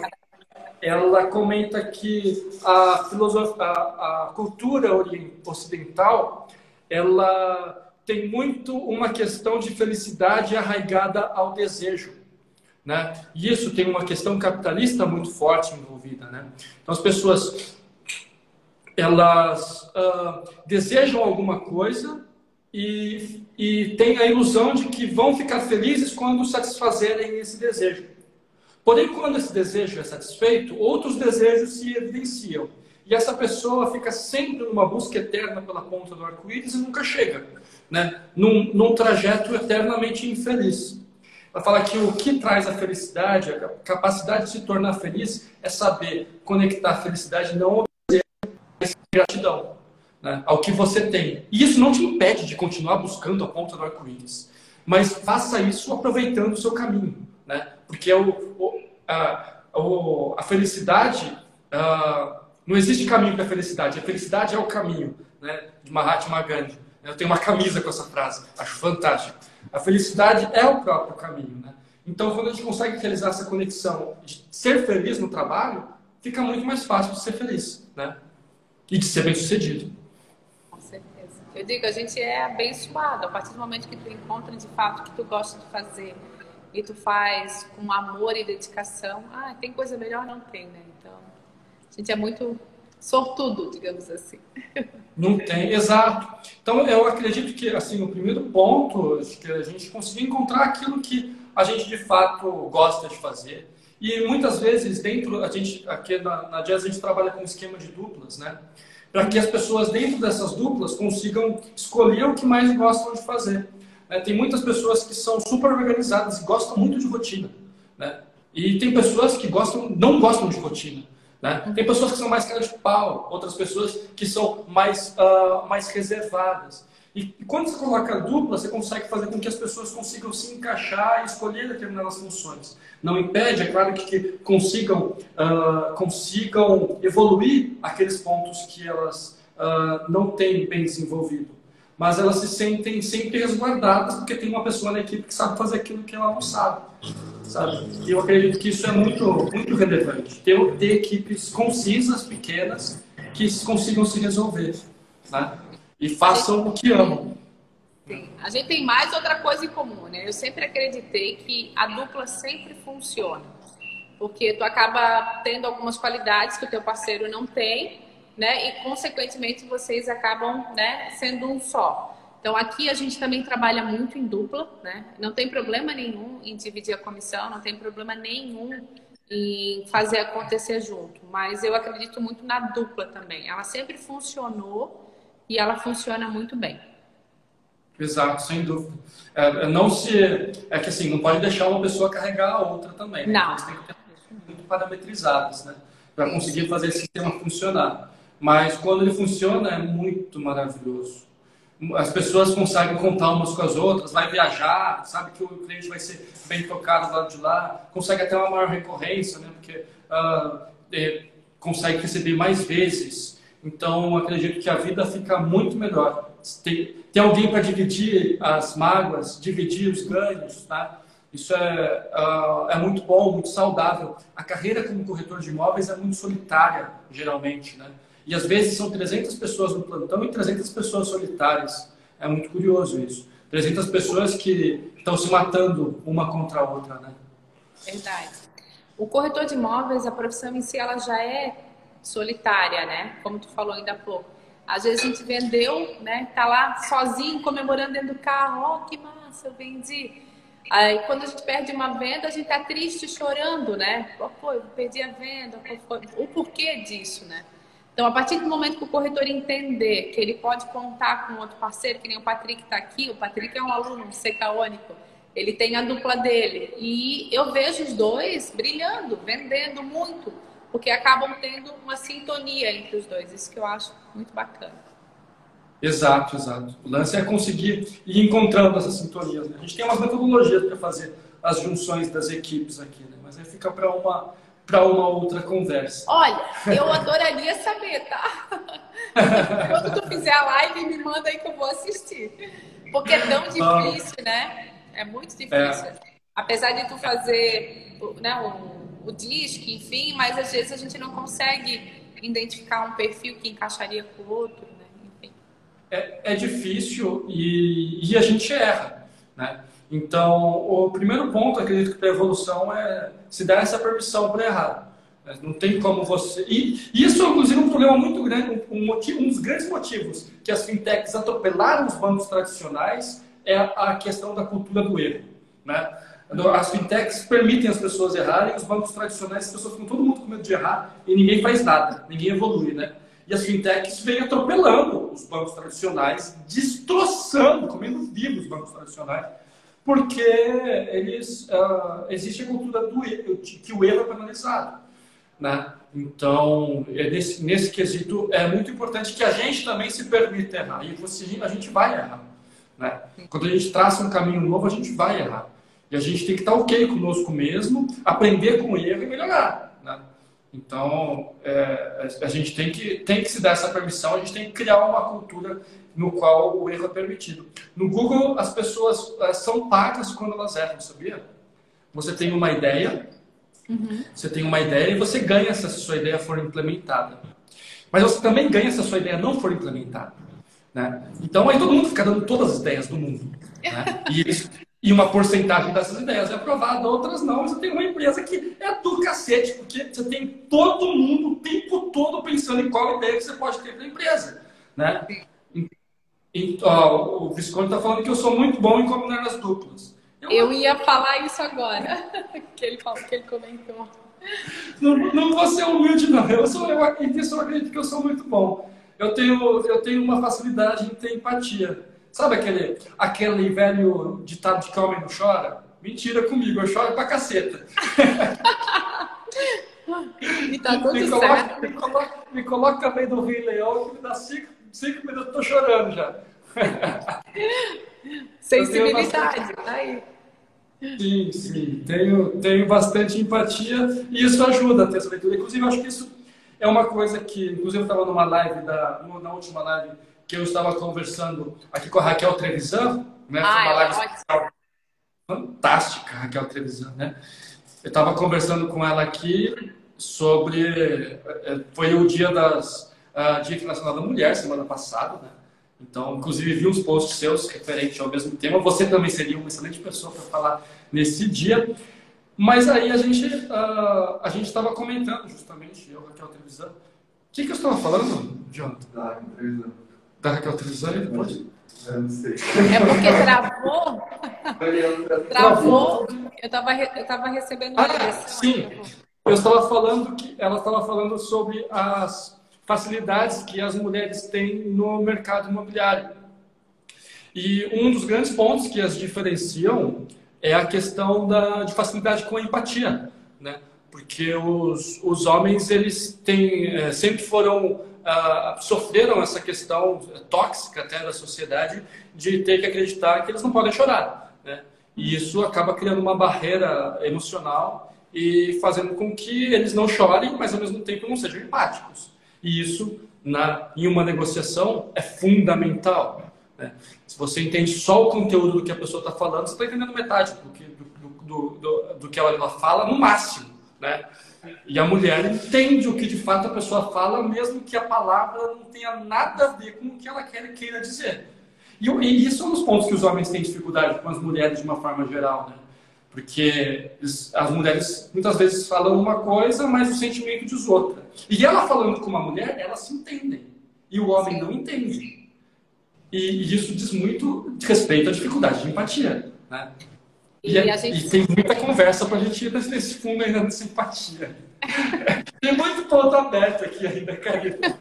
ela comenta que a filosofia, a, a cultura ocidental, ela tem muito uma questão de felicidade arraigada ao desejo. Né? E isso tem uma questão capitalista muito forte envolvida. Né? Então, as pessoas elas uh, desejam alguma coisa e, e têm a ilusão de que vão ficar felizes quando satisfazerem esse desejo. Porém, quando esse desejo é satisfeito, outros desejos se evidenciam. E essa pessoa fica sempre numa busca eterna pela ponta do arco-íris e nunca chega, né? num, num trajeto eternamente infeliz. Ela fala que o que traz a felicidade, a capacidade de se tornar feliz, é saber conectar a felicidade não ao desejo, mas gratidão né? ao que você tem. E isso não te impede de continuar buscando a ponta do arco-íris, mas faça isso aproveitando o seu caminho. Né? Porque o, o, a, o, a felicidade, uh, não existe caminho para a felicidade, a felicidade é o caminho, né? de Mahatma Gandhi. Eu tenho uma camisa com essa frase, acho fantástico. A felicidade é o próprio caminho. Né? Então, quando a gente consegue realizar essa conexão de ser feliz no trabalho, fica muito mais fácil de ser feliz né? e de ser bem sucedido. Com certeza. Eu digo, a gente é abençoado a partir do momento que tu encontra de fato o que tu gosta de fazer e tu faz com amor e dedicação, ah, tem coisa melhor? Não tem, né? Então, a gente é muito sortudo, digamos assim. Não tem, exato. Então, eu acredito que, assim, o primeiro ponto é que a gente conseguir encontrar aquilo que a gente, de fato, gosta de fazer. E muitas vezes, dentro, a gente, aqui na, na Jazz, a gente trabalha com esquema de duplas, né? Para que as pessoas dentro dessas duplas consigam escolher o que mais gostam de fazer. Né? Tem muitas pessoas que são super organizadas e gostam muito de rotina. Né? E tem pessoas que gostam, não gostam de rotina. Né? Tem pessoas que são mais cara de pau, outras pessoas que são mais, uh, mais reservadas. E quando você coloca a dupla, você consegue fazer com que as pessoas consigam se encaixar e escolher determinadas funções. Não impede, é claro, que, que consigam, uh, consigam evoluir aqueles pontos que elas uh, não têm bem desenvolvido mas elas se sentem sempre resguardadas porque tem uma pessoa na equipe que sabe fazer aquilo que ela não sabe, sabe? E eu acredito que isso é muito, muito relevante. Ter, ter equipes concisas, pequenas, que consigam se resolver, né? E façam o que amam. A gente tem mais outra coisa em comum, né? Eu sempre acreditei que a dupla sempre funciona. Porque tu acaba tendo algumas qualidades que o teu parceiro não tem né? E consequentemente vocês acabam, né, sendo um só. Então aqui a gente também trabalha muito em dupla, né? Não tem problema nenhum em dividir a comissão, não tem problema nenhum em fazer acontecer junto, mas eu acredito muito na dupla também. Ela sempre funcionou e ela funciona muito bem. Exato, sem dúvida. É, é não se é que assim não pode deixar uma pessoa carregar a outra também. Né? Não. Então, eles têm que ter muito parametrizados, né? Para conseguir fazer esse sistema funcionar. Mas quando ele funciona é muito maravilhoso. As pessoas conseguem contar umas com as outras, vai viajar, sabe que o cliente vai ser bem tocado do lado de lá, consegue até uma maior recorrência, né? porque uh, é, consegue receber mais vezes. Então, acredito que a vida fica muito melhor. Tem, tem alguém para dividir as mágoas, dividir os ganhos, tá? Isso é, uh, é muito bom, muito saudável. A carreira como corretor de imóveis é muito solitária, geralmente, né? E às vezes são 300 pessoas no plantão e 300 pessoas solitárias. É muito curioso isso. 300 pessoas que estão se matando uma contra a outra, né? Verdade. O corretor de imóveis, a profissão em si, ela já é solitária, né? Como tu falou ainda há pouco. Às vezes a gente vendeu, né? Tá lá sozinho, comemorando dentro do carro. Oh, que massa, eu vendi. Aí quando a gente perde uma venda, a gente tá triste, chorando, né? Pô, eu perdi a venda, o porquê disso, né? Então, a partir do momento que o corretor entender que ele pode contar com outro parceiro, que nem o Patrick está aqui, o Patrick é um aluno um secaônico, ele tem a dupla dele. E eu vejo os dois brilhando, vendendo muito, porque acabam tendo uma sintonia entre os dois. Isso que eu acho muito bacana. Exato, exato. O lance é conseguir ir encontrando essas sintonias. Né? A gente tem umas metodologias para fazer as junções das equipes aqui, né? mas aí fica para uma para uma outra conversa. Olha, eu adoraria saber, tá? Quando tu fizer a live, me manda aí que eu vou assistir. Porque é tão ah. difícil, né? É muito difícil. É. Apesar de tu fazer né, o, o disco, enfim, mas às vezes a gente não consegue identificar um perfil que encaixaria com o outro, né? Enfim. É, é difícil e, e a gente erra, né? Então, o primeiro ponto, acredito que a evolução é se dar essa permissão para errar. Não tem como você. E isso, inclusive, é um problema muito grande. Um, motivo, um dos grandes motivos que as fintechs atropelaram os bancos tradicionais é a questão da cultura do erro. Né? As fintechs permitem as pessoas errarem, os bancos tradicionais, as pessoas ficam todo mundo com medo de errar e ninguém faz nada, ninguém evolui. Né? E as fintechs vêm atropelando os bancos tradicionais, destroçando, comendo vivos os bancos tradicionais porque eles uh, existe a cultura do que o erro é penalizado, né? Então, é nesse, nesse quesito é muito importante que a gente também se permita errar e você, a gente vai errar, né? Quando a gente traça um caminho novo, a gente vai errar e a gente tem que estar ok conosco mesmo, aprender com o erro e melhorar? Então, é, a gente tem que, tem que se dar essa permissão, a gente tem que criar uma cultura no qual o erro é permitido. No Google, as pessoas são pagas quando elas erram, sabia? Você tem uma ideia, uhum. você tem uma ideia e você ganha se a sua ideia for implementada. Mas você também ganha se a sua ideia não for implementada. Né? Então, aí todo mundo fica dando todas as ideias do mundo. Né? E, eles, e uma porcentagem dessas ideias é aprovada, outras não. Você tem uma empresa que é do cacete, porque você tem todo mundo o tempo todo pensando em qual ideia que você pode ter para a empresa. Né? E, ó, o Visconde está falando que eu sou muito bom em combinar as duplas. Eu, eu ia falar isso agora, que ele, falou, que ele comentou. Não, não vou ser humilde, não. Eu, sou, eu, eu acredito que eu sou muito bom. Eu tenho, eu tenho uma facilidade em ter empatia. Sabe aquele, aquele velho ditado de que homem não chora? Mentira comigo, eu choro pra caceta. e tá tudo me coloca, certo. Me coloca, me coloca no meio do Rio Leão que me dá cinco cinco minutos eu tô chorando já. Sensibilidade, tá aí. Sim, sim. Tenho, tenho bastante empatia e isso ajuda a ter essa leitura. Inclusive, acho que isso é uma coisa que, inclusive, eu estava numa live, da, na última live, que eu estava conversando aqui com a Raquel Trevisan, né? Ah, uma live especial. fantástica, Raquel Trevisan, né? Eu estava conversando com ela aqui sobre. Eh, foi o dia das uh, Dia Internacional da Mulher, semana passada, né? Então, inclusive, vi uns posts seus referentes ao mesmo tema. Você também seria uma excelente pessoa para falar nesse dia. Mas aí a gente uh, a gente estava comentando justamente, eu, Raquel Trevisan. O que, que eu estava falando, Jonathan? Da Trevisan. Da Raquel ele pode? Eu não sei. É porque travou? travou? Eu estava eu tava recebendo uma ah, Sim, eu estava falando que ela estava falando sobre as facilidades que as mulheres têm no mercado imobiliário. E um dos grandes pontos que as diferenciam é a questão da, de facilidade com a empatia, né? Porque os, os homens, eles têm, é, sempre foram, ah, sofreram essa questão tóxica até da sociedade de ter que acreditar que eles não podem chorar, né? E isso acaba criando uma barreira emocional e fazendo com que eles não chorem, mas ao mesmo tempo não sejam empáticos. E isso, na, em uma negociação, é fundamental. Né? Se você entende só o conteúdo do que a pessoa está falando, você está entendendo metade do que, do, do, do, do que ela, fala, no máximo. Né? E a mulher entende o que de fato a pessoa fala, mesmo que a palavra não tenha nada a ver com o que ela quer, queira dizer. E, e isso é um dos pontos que os homens têm dificuldade com as mulheres de uma forma geral. Né? Porque as mulheres muitas vezes falam uma coisa, mas o sentimento diz outra. E ela falando com uma mulher, elas se entendem. E o homem não entende. E, isso diz muito respeito à dificuldade de empatia. Né? E, e, é, gente... e tem muita conversa para a gente ir nesse fundo ainda dessa empatia. tem muito ponto aberto aqui ainda, Karina.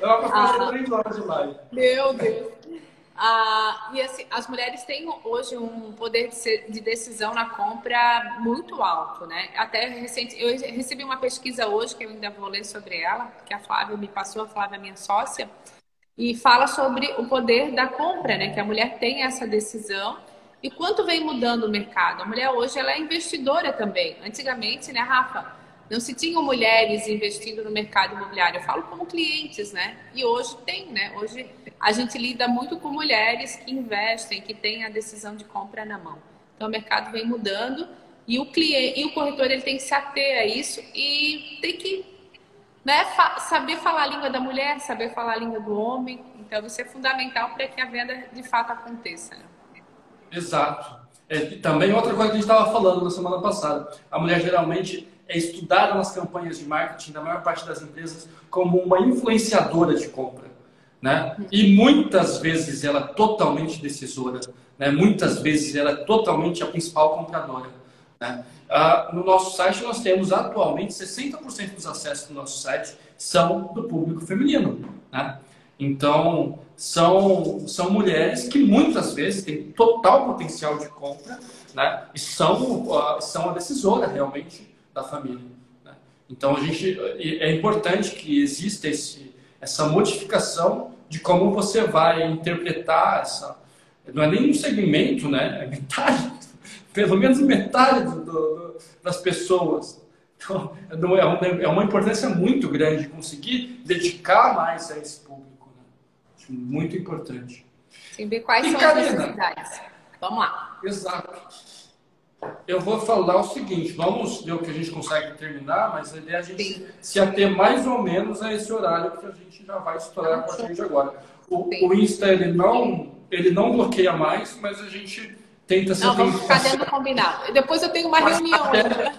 É uma coisa ah, três horas de live. Meu Deus. Ah, e assim, as mulheres têm hoje um poder de decisão na compra muito alto, né? Até recente, eu recebi uma pesquisa hoje que eu ainda vou ler sobre ela, que a Flávia me passou, a Flávia minha sócia, e fala sobre o poder da compra, né? Que a mulher tem essa decisão e quanto vem mudando o mercado. A mulher hoje ela é investidora também. Antigamente, né, Rafa, não se tinham mulheres investindo no mercado imobiliário. Eu falo como clientes, né? E hoje tem, né? Hoje a gente lida muito com mulheres que investem, que têm a decisão de compra na mão. Então o mercado vem mudando e o cliente e o corretor ele tem que se ater a isso e tem que né, fa saber falar a língua da mulher, saber falar a língua do homem. Então isso é fundamental para que a venda de fato aconteça. Né? Exato. É, também outra coisa que a gente estava falando na semana passada, a mulher geralmente é estudada nas campanhas de marketing da maior parte das empresas como uma influenciadora de compra. Né? E muitas vezes ela é totalmente decisora, né? muitas vezes ela é totalmente a principal compradora. Né? Ah, no nosso site nós temos atualmente 60% dos acessos do nosso site são do público feminino. Né? Então, são, são mulheres que muitas vezes têm total potencial de compra né? e são, uh, são a decisora realmente da família. Né? Então, a gente, é importante que exista esse, essa modificação de como você vai interpretar essa. Não é nem um segmento, né? É metade, pelo menos metade do, do, das pessoas. Então, é uma, é uma importância muito grande conseguir dedicar mais a esse público muito importante. Sim, ver quais e são Karina, as necessidades. Vamos lá. Exato. Eu vou falar o seguinte, vamos ver o que a gente consegue terminar, mas a ideia é a gente Sim. se ater mais ou menos a esse horário que a gente já vai estourar a partir de agora. O, o, Insta, ele não, ele não bloqueia mais, mas a gente tenta ser... Não, vamos ficar dentro combinado. Depois eu tenho uma reunião. Até...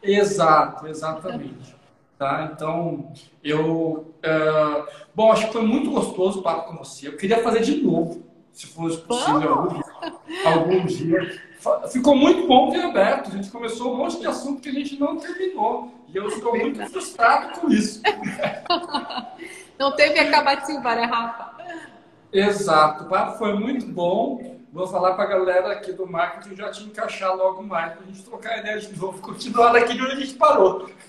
Exato, exatamente. Tá? Então, eu. Uh, bom, acho que foi muito gostoso o papo com você. Eu queria fazer de novo, se fosse possível, algum, algum dia. Ficou muito bom ter aberto. A gente começou um monte de assunto que a gente não terminou. E eu estou muito frustrado com isso. Não teve acabativa, né, Rafa? Exato. O papo foi muito bom. Vou falar para a galera aqui do marketing já te encaixar logo mais para a gente trocar ideia de novo, continuar aqui de onde a gente parou.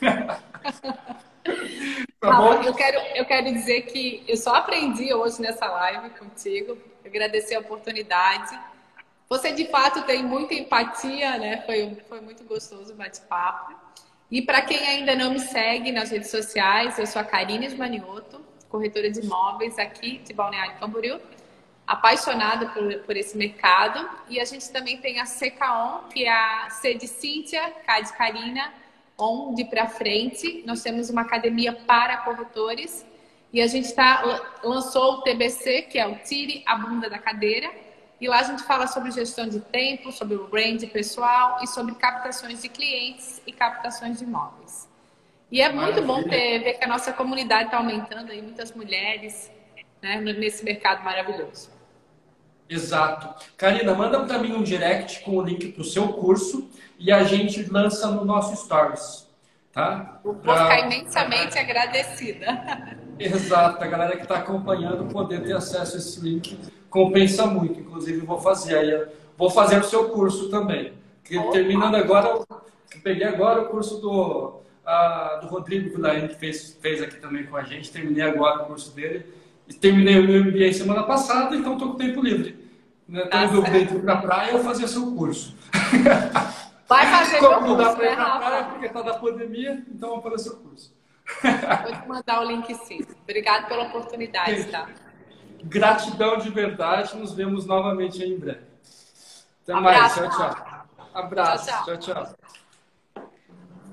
tá bom? Eu quero, eu quero dizer que eu só aprendi hoje nessa live contigo, agradecer a oportunidade. Você de fato tem muita empatia, né? Foi, foi muito gostoso o bate-papo. E para quem ainda não me segue nas redes sociais, eu sou a Karine Manioto, corretora de imóveis aqui de Balneário Camboriú apaixonada por, por esse mercado. E a gente também tem a CKON, que é a C de Cíntia, K de Karina, ON de para frente. Nós temos uma academia para corretores. E a gente tá, lançou o TBC, que é o Tire a Bunda da Cadeira. E lá a gente fala sobre gestão de tempo, sobre o brand pessoal e sobre captações de clientes e captações de imóveis. E é muito bom ter, ver que a nossa comunidade está aumentando aí, muitas mulheres né, nesse mercado maravilhoso. Exato. Karina, manda para mim um direct com o link para o seu curso e a gente lança no nosso Stories. Tá? Vou pra... ficar imensamente agradecida. Exato, a galera que está acompanhando poder ter acesso a esse link compensa muito. Inclusive, vou fazer aí, vou fazer o seu curso também. Terminando agora, peguei agora o curso do, do Rodrigo Vilarim, que fez, fez aqui também com a gente. Terminei agora o curso dele terminei o meu MBA semana passada, então estou com tempo livre. Né? ah, dentro para a praia ou fazer seu curso. Vai fazer Como não dá para ir para a praia porque está da pandemia, então vou fazer seu curso. Vou te mandar o link sim. Obrigado pela oportunidade, tá? Gratidão de verdade. Nos vemos novamente em breve. Até Abraço, mais. Tchau, tchau. Abraço. tchau. tchau. tchau.